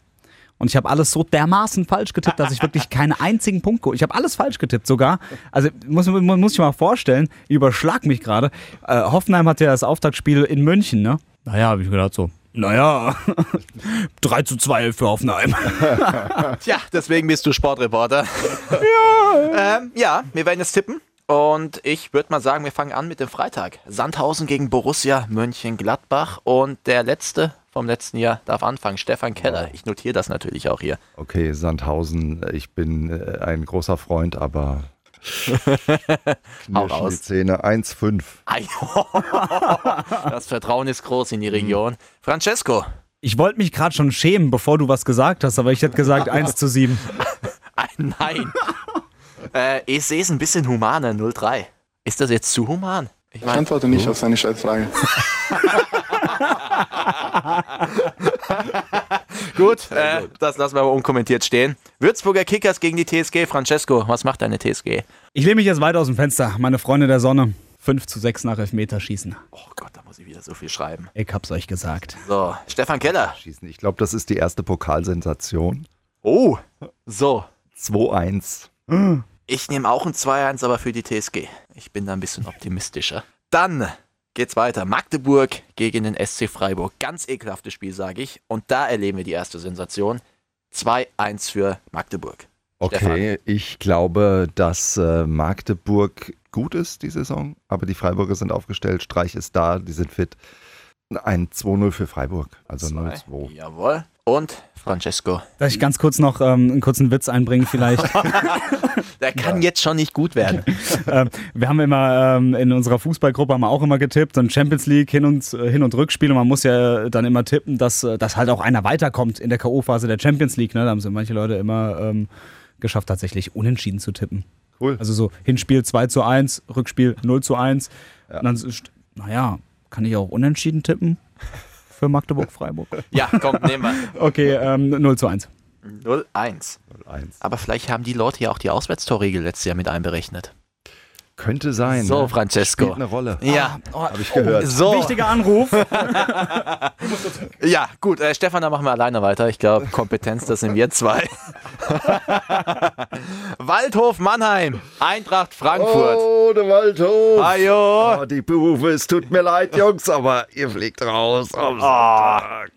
Und ich habe alles so dermaßen falsch getippt, dass ich wirklich keinen einzigen Punkt geholt Ich habe alles falsch getippt sogar. Also muss, muss ich mal vorstellen, ich überschlag mich gerade. Äh, Hoffenheim hatte ja das Auftaktspiel in München, ne? Naja, habe ich gedacht so. Naja, 3 zu 2 für Hoffenheim. Tja, deswegen bist du Sportreporter. ja. Ähm, ja, wir werden jetzt tippen. Und ich würde mal sagen, wir fangen an mit dem Freitag. Sandhausen gegen Borussia Mönchengladbach. Und der letzte vom letzten Jahr darf anfangen, Stefan Keller. Ich notiere das natürlich auch hier. Okay, Sandhausen, ich bin äh, ein großer Freund, aber Hau knirschen die raus. Zähne 1,5. Ei, Das Vertrauen ist groß in die Region. Francesco, Ich wollte mich gerade schon schämen, bevor du was gesagt hast, aber ich hätte gesagt 1 zu 7. ein Nein. äh, ich sehe es ein bisschen humaner, 03. Ist das jetzt zu human? Ich Ich meine, antworte nicht auf seine Scheißfrage. gut, äh, das lassen wir aber unkommentiert stehen. Würzburger Kickers gegen die TSG. Francesco, was macht deine TSG? Ich lehne mich jetzt weit aus dem Fenster. Meine Freunde der Sonne. 5 zu 6 nach Elfmeterschießen. Oh Gott, da muss ich wieder so viel schreiben. Ich hab's euch gesagt. So, Stefan Keller. Schießen. Ich glaube, das ist die erste Pokalsensation. Oh, so. 2-1. Ich nehme auch ein 2-1, aber für die TSG. Ich bin da ein bisschen optimistischer. Dann geht's weiter. Magdeburg gegen den SC Freiburg. Ganz ekelhaftes Spiel, sage ich. Und da erleben wir die erste Sensation. 2-1 für Magdeburg. Okay, ich glaube, dass äh, Magdeburg gut ist die Saison, aber die Freiburger sind aufgestellt. Streich ist da, die sind fit. Ein 2-0 für Freiburg, also 0-2. Jawohl. Und Francesco. Darf ich ganz kurz noch ähm, einen kurzen Witz einbringen vielleicht? Der kann jetzt schon nicht gut werden. ähm, wir haben immer ähm, in unserer Fußballgruppe haben wir auch immer getippt und Champions League hin und äh, hin und Rückspiel und man muss ja dann immer tippen, dass, äh, dass halt auch einer weiterkommt in der KO-Phase der Champions League. Ne? Da haben so manche Leute immer ähm, geschafft, tatsächlich unentschieden zu tippen. Cool. Also so Hinspiel 2 zu 1, Rückspiel 0 zu 1. Ja. Und dann, ist- naja, kann ich auch unentschieden tippen für Magdeburg-Freiburg? Ja, komm, nehmen wir. Okay, ähm, 0 zu 1. 0-1. Aber vielleicht haben die Leute ja auch die Auswärtstorregel letztes Jahr mit einberechnet. Könnte sein. So, ne? Francesco. Spielt eine Rolle. Ja, Habe ich gehört. so. Wichtiger Anruf. Ja, gut, äh, Stefan, dann machen wir alleine weiter. Ich glaube, Kompetenz, das sind wir zwei. Waldhof Mannheim, Eintracht Frankfurt. Oh, der Waldhof. Ajo. Oh, die Berufe, es tut mir leid, Jungs, aber ihr fliegt raus am Sonntag.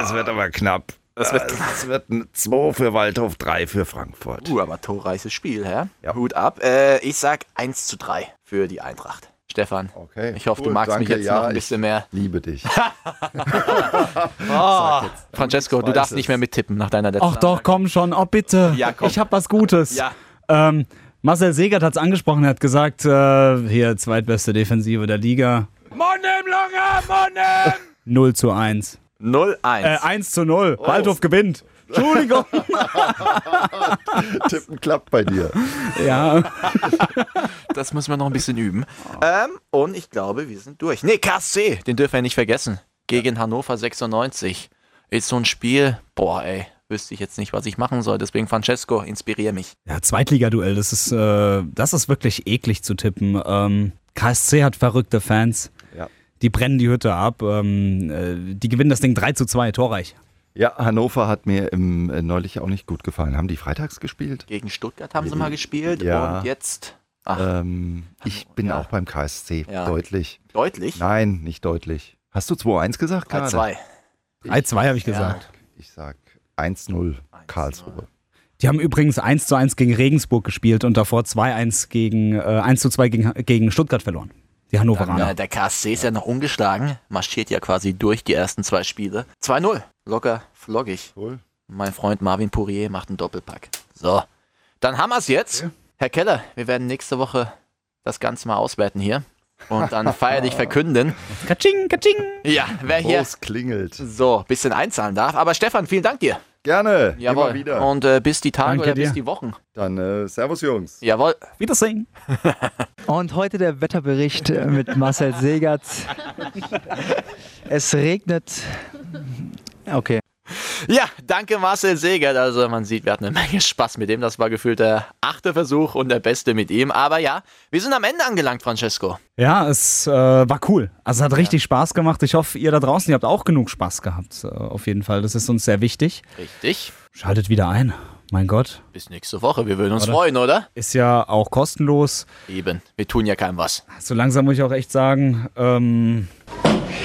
Es wird aber knapp. Es wird, es wird ein 2 für Waldhof, 3 für Frankfurt. Uh, aber torreiches Spiel, hä? Hut ab. Äh, ich sag 1 zu 3 für die Eintracht. Stefan, Okay. ich hoffe, du Cool, magst mich danke. jetzt Ja, noch ein ich bisschen mehr. Liebe dich. Oh, Francesco, du darfst es. nicht mehr mittippen nach deiner letzten Ach doch, komm schon, oh bitte. Ja, komm. Ich hab was Gutes. Ja. Ähm, Marcel Segert hat es angesprochen, er hat gesagt, äh, hier zweitbeste Defensive der Liga. Mann im Langer, Mann im! 0 zu 1. 0-1. Äh, 1 zu 0. Waldhof gewinnt. Entschuldigung. Tippen klappt bei dir. ja. Das müssen wir noch ein bisschen üben. Ähm, und ich glaube, wir sind durch. Nee, KSC, den dürfen wir nicht vergessen. Gegen Hannover 96. Ist so ein Spiel, boah, ey, wüsste ich jetzt nicht, was ich machen soll. Deswegen, Francesco, inspirier mich. Ja, Zweitligaduell, das ist, äh, das ist wirklich eklig zu tippen. Ähm, KSC hat verrückte Fans. Die brennen die Hütte ab. Ähm, äh, die gewinnen das Ding 3 zu 2, torreich. Ja, Hannover hat mir im, äh, neulich auch nicht gut gefallen. Haben die freitags gespielt? Gegen Stuttgart haben sie mal gespielt Ja. und jetzt ach, Ähm, ich bin ja. auch beim KSC. Ja. Deutlich. deutlich. Nein, nicht deutlich. Hast du 2-1 gesagt gerade? 3-2. 3 2 habe ich gesagt. Ich sag 1-0 Karlsruhe. Die haben übrigens 1 zu 1 gegen Regensburg gespielt und davor 2-1 gegen, äh, 1 zu 2 gegen, gegen Stuttgart verloren. Die Hannoveraner. Äh, der KSC ist ja noch ungeschlagen, marschiert ja quasi durch die ersten zwei Spiele. 2-0. Locker, floggig. Cool. Mein Freund Marvin Pourier macht einen Doppelpack. So, dann haben wir es jetzt. Herr Keller, wir werden nächste Woche das Ganze mal auswerten hier und dann feierlich verkünden. Katsching, katsching. Ja, wer hier Groß klingelt. so ein bisschen einzahlen darf. Aber Stefan, vielen Dank dir. Gerne. Jawohl. Immer wieder. Und äh, bis die Tage Danke oder dir. bis die Wochen. Dann äh, Servus, Jungs. Jawohl. Wiedersehen. Und heute der Wetterbericht äh, mit Marcel Segert. Es regnet. Okay. Ja, danke Marcel Segert. Also man sieht, wir hatten eine Menge Spaß mit ihm. Das war gefühlt der achte Versuch und der beste mit ihm. Aber ja, wir sind am Ende angelangt, Francesco. Ja, es äh, war cool. Also es hat richtig Spaß gemacht. Ich hoffe, ihr da draußen, ihr habt auch genug Spaß gehabt. Äh, auf jeden Fall. Das ist uns sehr wichtig. Richtig. Schaltet wieder ein. Mein Gott. Bis nächste Woche. Wir würden uns Oder? freuen, oder? Ist ja auch kostenlos. Eben. Wir tun ja keinem was. So langsam muss ich auch echt sagen, ähm,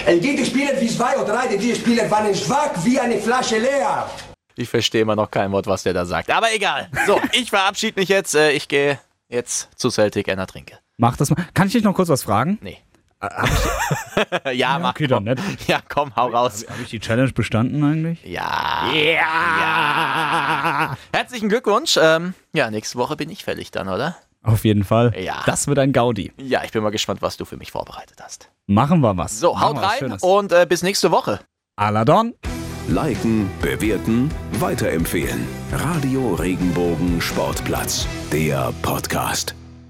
Entgegen Spieler wie zwei oder drei, die Spieler waren schwach wie eine Flasche leer. Ich verstehe immer noch kein Wort, was der da sagt. Aber egal. So, ich verabschiede mich jetzt. Äh, Ich gehe jetzt zu Celtic einer trinke. mach das mal. Kann ich dich noch kurz was fragen? Nee. ja, mach. Okay, dann nicht. Ja, komm, hau raus. Habe ich die Challenge bestanden eigentlich? Ja. Ja. Herzlichen Glückwunsch. Ähm, ja, nächste Woche bin ich fällig dann, oder? Auf jeden Fall. Ja. Das wird ein Gaudi. Ja, ich bin mal gespannt, was du für mich vorbereitet hast. Machen wir was. So, haut rein Schönes. und äh, bis nächste Woche. Aladon. Liken, bewerten, weiterempfehlen. Radio Regenbogen Sportplatz, der Podcast.